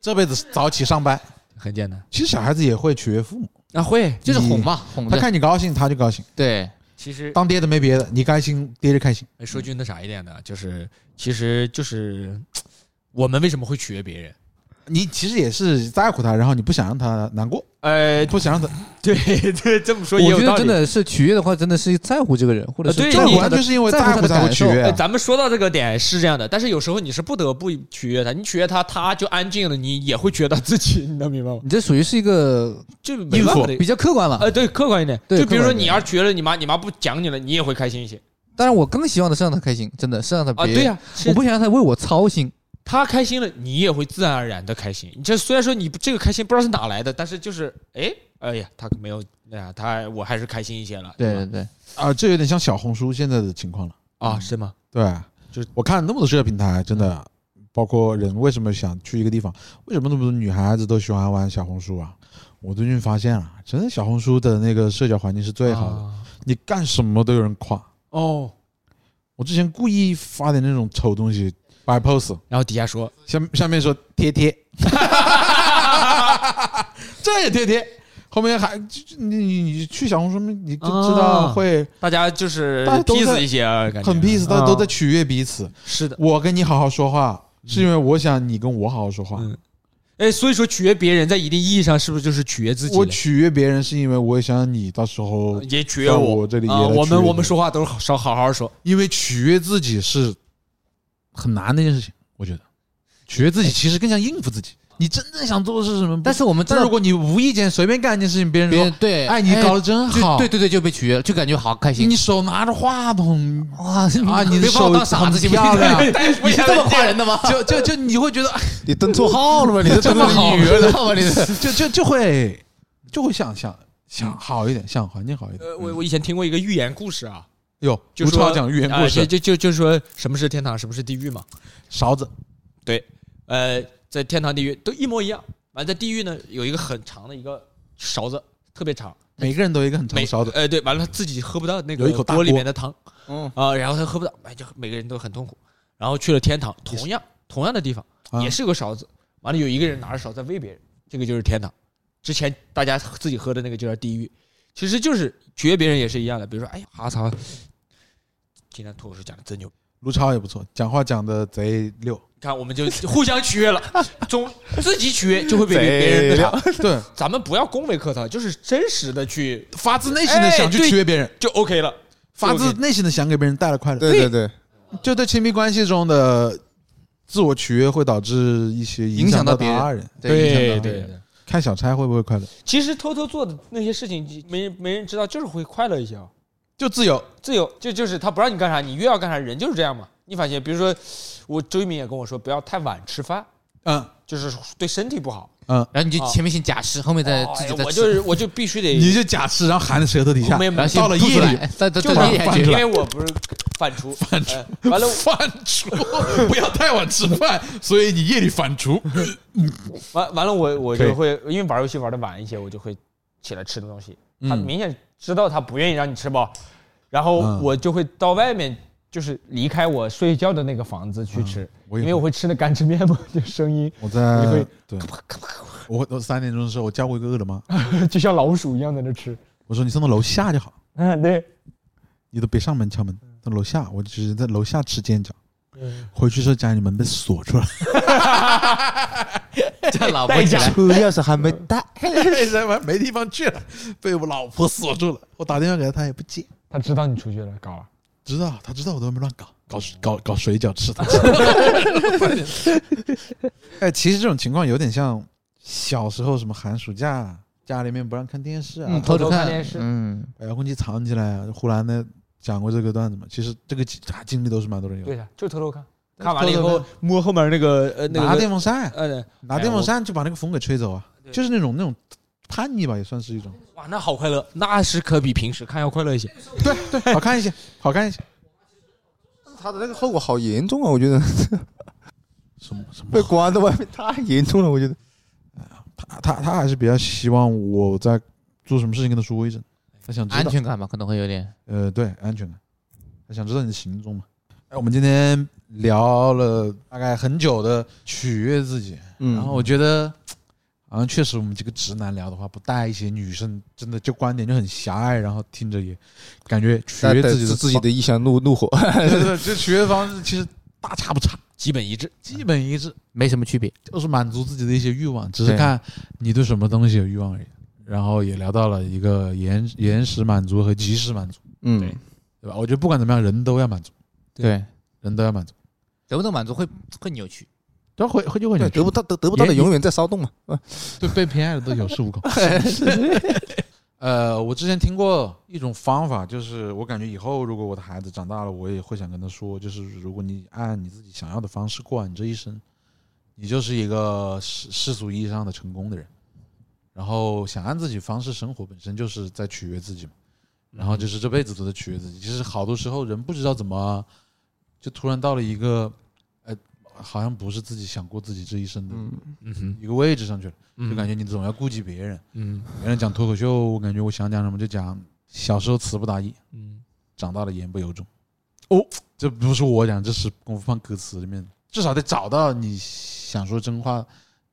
S2: 这辈子早起上班。
S6: 很简单
S2: 其实小孩子也会取悦父母，
S6: 啊，会
S3: 就是哄嘛，哄
S2: 他。看你高兴他就高兴，
S3: 对，
S6: 其实
S2: 当爹的没别的，你开心爹就开心。
S6: 说句那啥一点的，就是其实就是 我们为什么会取悦别人？
S2: 你其实也是在乎他，然后你不想让他难过，
S6: 呃，
S2: 不想让他
S6: 对 对，这么说也
S3: 我
S6: 有道理。
S3: 觉得真的是取悦的话，真的是在乎这个人，或者是
S2: 在乎他，
S3: 在乎他的
S2: 就是因为
S3: 在乎他的感受
S2: 取悦啊。
S6: 哎，咱们说到这个点是这样的，但是有时候你是不得不取悦他，你取悦他，他就安静了，你也会觉得自己，你能明白吗？
S3: 你这属于是一个
S6: 就没办法的
S3: 比较客观了。
S6: 呃，对，客观一点，
S3: 对
S6: 就比如说
S3: 观一点
S6: 你要是觉得你妈你妈不讲你了，你也会开心一些
S3: 但是，我更希望的是让他开心，真的是让他
S6: 啊。
S3: 别，
S6: 对呀、是
S3: 我不想让他为我操心。
S6: 他开心了，你也会自然而然的开心。你这虽然说你不这个开心不知道是哪来的，但是就是哎哎呀，他没有哎呀，他我还是开心一些了。
S3: 对对对，
S2: 啊，这有点像小红书现在的情况了。
S6: 啊，是吗？
S2: 对，
S6: 就是
S2: 我看那么多社交平台，真的，包括人为什么想去一个地方，为什么那么多女孩子都喜欢玩小红书啊？我最近发现了，真的小红书的那个社交环境是最好的，
S6: 啊
S2: 你干什么都有人夸。
S6: 哦，
S2: 我之前故意发点那种丑东西摆 pose，
S6: 然后底下说
S2: 下下面说贴贴，这也贴贴，后面还就就你你你去小红书，你就知道
S6: 啊
S2: 会
S6: 大家就是
S2: 大家
S6: peace 一些啊，感觉
S2: 很 peace，大家
S6: 啊
S2: 都在取悦彼此。
S6: 是的。
S2: 我跟你好好说话，是因为我想你跟我好好说话。
S6: 嗯哎，所以说取悦别人，在一定意义上是不是就是取悦自己
S2: 我？取悦别人是因为我想你到时候，
S6: 也取悦我
S2: 我这里也
S6: 我们我们说话都是好少好好说。
S2: 因为取悦自己是很难的一件事情。我觉得取悦自己其实更像应付自己。你真正想做的是什么？
S3: 但是我们
S2: 但如果你无意间随便干一件事情，别人说
S3: 别人对，
S2: 哎，你搞得真好，
S3: 对对对，就被取悦了，就感觉好开心
S2: 你。手拿着话筒
S3: 哇
S2: 啊，你的
S3: 别把我
S2: 手
S3: 当傻子
S2: 很
S3: 行不行
S2: 漂亮，
S3: 你是这么夸人的吗？
S2: 就就就你会觉得哎
S4: 你登错号了吧？你这
S2: 这么好，
S3: 你知道吗？你这
S2: 就就就会就会想想想好一点，想环境好一点。
S6: 呃，我我以前听过一个寓言故事啊，
S2: 哟，
S6: 就说
S2: 讲寓言故事，
S6: 就就就是说什么是天堂，什么是地狱嘛。
S2: 勺子对
S6: 呃，在天堂、地狱都一模一样。完，在地狱呢，有一个很长的一个勺子，特别长，
S2: 每个人都有一个很长的勺子，
S6: 呃，对，完了他自己喝不到那个锅里面的汤
S4: 嗯，
S6: 啊，然后他喝不到，哎，就每个人都很痛苦。然后去了天堂，同样同样的地方，
S2: 啊
S6: 也是有个勺子，完了有一个人拿着勺在喂别人，这个就是天堂。之前大家自己喝的那个就叫地狱，其实就是取悦别人也是一样的。比如说，哎呀，哈操，今天脱口秀讲的真牛，
S2: 卢超也不错，讲话讲的贼溜。
S6: 看我们就 互相取悦了，总自己取悦就会被别别人那啥。
S2: 对，
S6: 咱们不要恭维客套，就是真实的去
S2: 发自内心的想去取悦别人，
S6: 就 OK 了。
S2: 发自内心的想给别人带来快乐。
S4: 对对对，
S2: 就在亲密关系中的自我取悦会导致一些影响到
S3: 别人
S2: 他人。
S3: 对影响到
S6: 对
S3: 别人
S6: 对，
S2: 看小差会不会快乐？
S6: 其实偷偷做的那些事情，没人没人知道，就是会快乐一些啊。
S2: 就自由，
S6: 自由就就是他不让你干啥，你越要干啥，人就是这样嘛。你发现，比如说我周一鸣也跟我说，不要太晚吃饭，
S2: 嗯
S6: 就是对身体不好。
S2: 嗯，
S3: 然后你就前面先假吃，后面再自己再吃，
S6: 我就是我就必须得
S2: 你就假吃，然后含在舌头底下
S6: 没，有没有
S3: 然后先
S2: 到了夜里
S3: 来，再再
S6: 就
S3: 再咽下去
S2: 饭出来
S6: 因为我不是反刍，反刍。完了，
S2: 反刍，不要太晚吃饭，所以你夜里反刍。
S6: 完完了我我就会因为玩游戏玩的晚一些，我就会起来吃的东西。他
S2: 嗯
S6: 明显知道他不愿意让你吃饱，然后
S2: 嗯。
S6: 我就会到外面，就是离开我睡觉的那个房子去吃，
S2: 嗯
S6: 因为我会吃那干吃面嘛，就声音
S2: 我在
S6: 你会
S2: 对，我我三点钟的时候，我叫过一个饿了么，
S6: 就像老鼠一样在那吃。
S2: 我说你送到楼下就好，
S6: 嗯，对，
S2: 你都别上门敲门，到楼下，我只是在楼下吃煎饺。回去之后家里门被锁住了，
S3: 叫老婆起来，
S4: 车钥匙还没带，
S2: 什么没地方去了，被我老婆锁住了。我打电话给他，他也不接。
S5: 他知道你出去了，搞了。
S2: 知道，他知道我都没乱搞，搞搞搞水饺吃的。哎，其实这种情况有点像小时候什么寒暑假家里面不让看电视啊，
S5: 嗯
S3: 偷着看
S5: 偷看电视
S3: 嗯，
S2: 把遥控器藏起来。呼兰呢讲过这个段子嘛？其实这个经啊经历都是蛮多人有的。
S5: 对的，就偷偷看，看完了以后
S6: 摸后面那个呃那个
S2: 拿电风扇，
S6: 呃
S2: 拿电风扇就把那个风给吹走啊，就是那种那种叛逆吧，也算是一种。
S6: 哇，那好快乐，那是可比平时看要快乐一些。
S2: 对，好看一些，好看一些。
S4: 他的那个后果好严重啊！我觉得
S2: 什么什么
S4: 被关在外面太严重了，我觉得。
S2: 他他他还是比较希望我在做什么事情跟他说一声，他想知道
S3: 安全感嘛，可能会有点。
S2: 呃，对，安全感，他想知道你的行踪嘛。哎，我们今天聊了大概很久的取悦自己，
S4: 嗯
S2: 然后我觉得，好像确实我们这个直男聊的话，不带一些女生，真的就观点就很狭隘，然后听着也感觉取悦自己的
S4: 自己的一厢怒怒火，
S2: 对对，这取悦方式其实大差不差，
S6: 基本一致。
S2: 基本一致，
S3: 没什么区别。
S2: 就是满足自己的一些欲望，只是看你对什么东西有欲望而已。然后也聊到了一个延延时满足和及时满足，
S4: 嗯，
S2: 对吧？我觉得不管怎么样，人都要满足，
S3: 对，
S2: 人都要满足。
S3: 得不到满足会会扭曲。
S2: 对会会就会
S4: 对，
S2: 扭曲
S4: 得不到得得不到的永远在骚动嘛。
S2: 对被偏爱的都有恃无恐。呃，我之前听过一种方法，就是我感觉以后如果我的孩子长大了，我也会想跟他说，就是如果你按你自己想要的方式过完你这一生，你就是一个世世俗意义上的成功的人。然后想按自己方式生活，本身就是在取悦自己嘛。然后就是这辈子都在取悦自己。其实好多时候人不知道怎么，就突然到了一个，呃，好像不是自己想过自己这一生的一个位置上去了。
S6: 嗯
S2: 就感觉你总要顾及别人。
S6: 嗯
S2: 别人讲脱口秀，我感觉我想讲什么就讲。小时候词不达意，
S6: 嗯
S2: 长大了言不由衷。哦，这不是我讲，这是功夫放歌词里面，至少得找到你想说真话，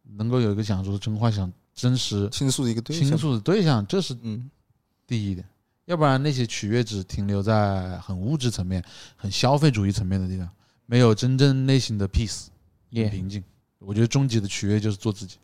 S2: 能够有一个想说的真话，想真实
S4: 倾诉的一个对象
S2: 倾。诉的对象，这是
S4: 嗯，
S2: 第一点。要不然那些取悦只停留在很物质层面、很消费主义层面的地方，没有真正内心的 peace，很
S3: Yeah
S2: 平静。我觉得终极的取悦就是做自己，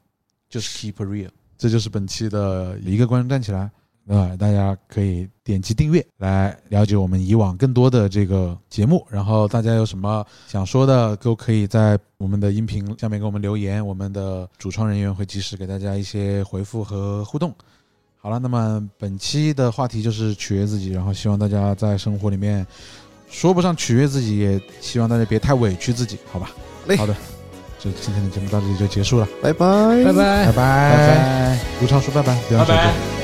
S2: 就是 keep real。这就是本期的一个观众站起来，啊、大家可以点击订阅来了解我们以往更多的这个节目。然后大家有什么想说的，都可以在我们的音频下面给我们留言，我们的主创人员会及时给大家一些回复和互动。好了，那么本期的话题就是取悦自己，然后希望大家在生活里面说不上取悦自己，也希望大家别太委屈自己，好吧？
S4: 嘞
S2: 好的，这今天的节目到这里就结束了，
S4: 拜拜，
S3: 拜拜
S2: 拜。拜拜，卢超说拜拜，不要
S6: 拜拜
S2: 说再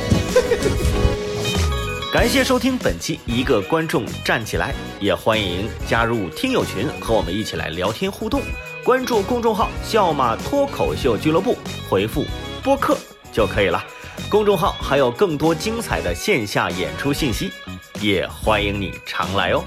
S1: 感谢收听本期一个观众站起来，也欢迎加入听友群和我们一起来聊天互动。关注公众号“笑马脱口秀俱乐部”，回复“播客”就可以了。公众号还有更多精彩的线下演出信息，也欢迎你常来哦。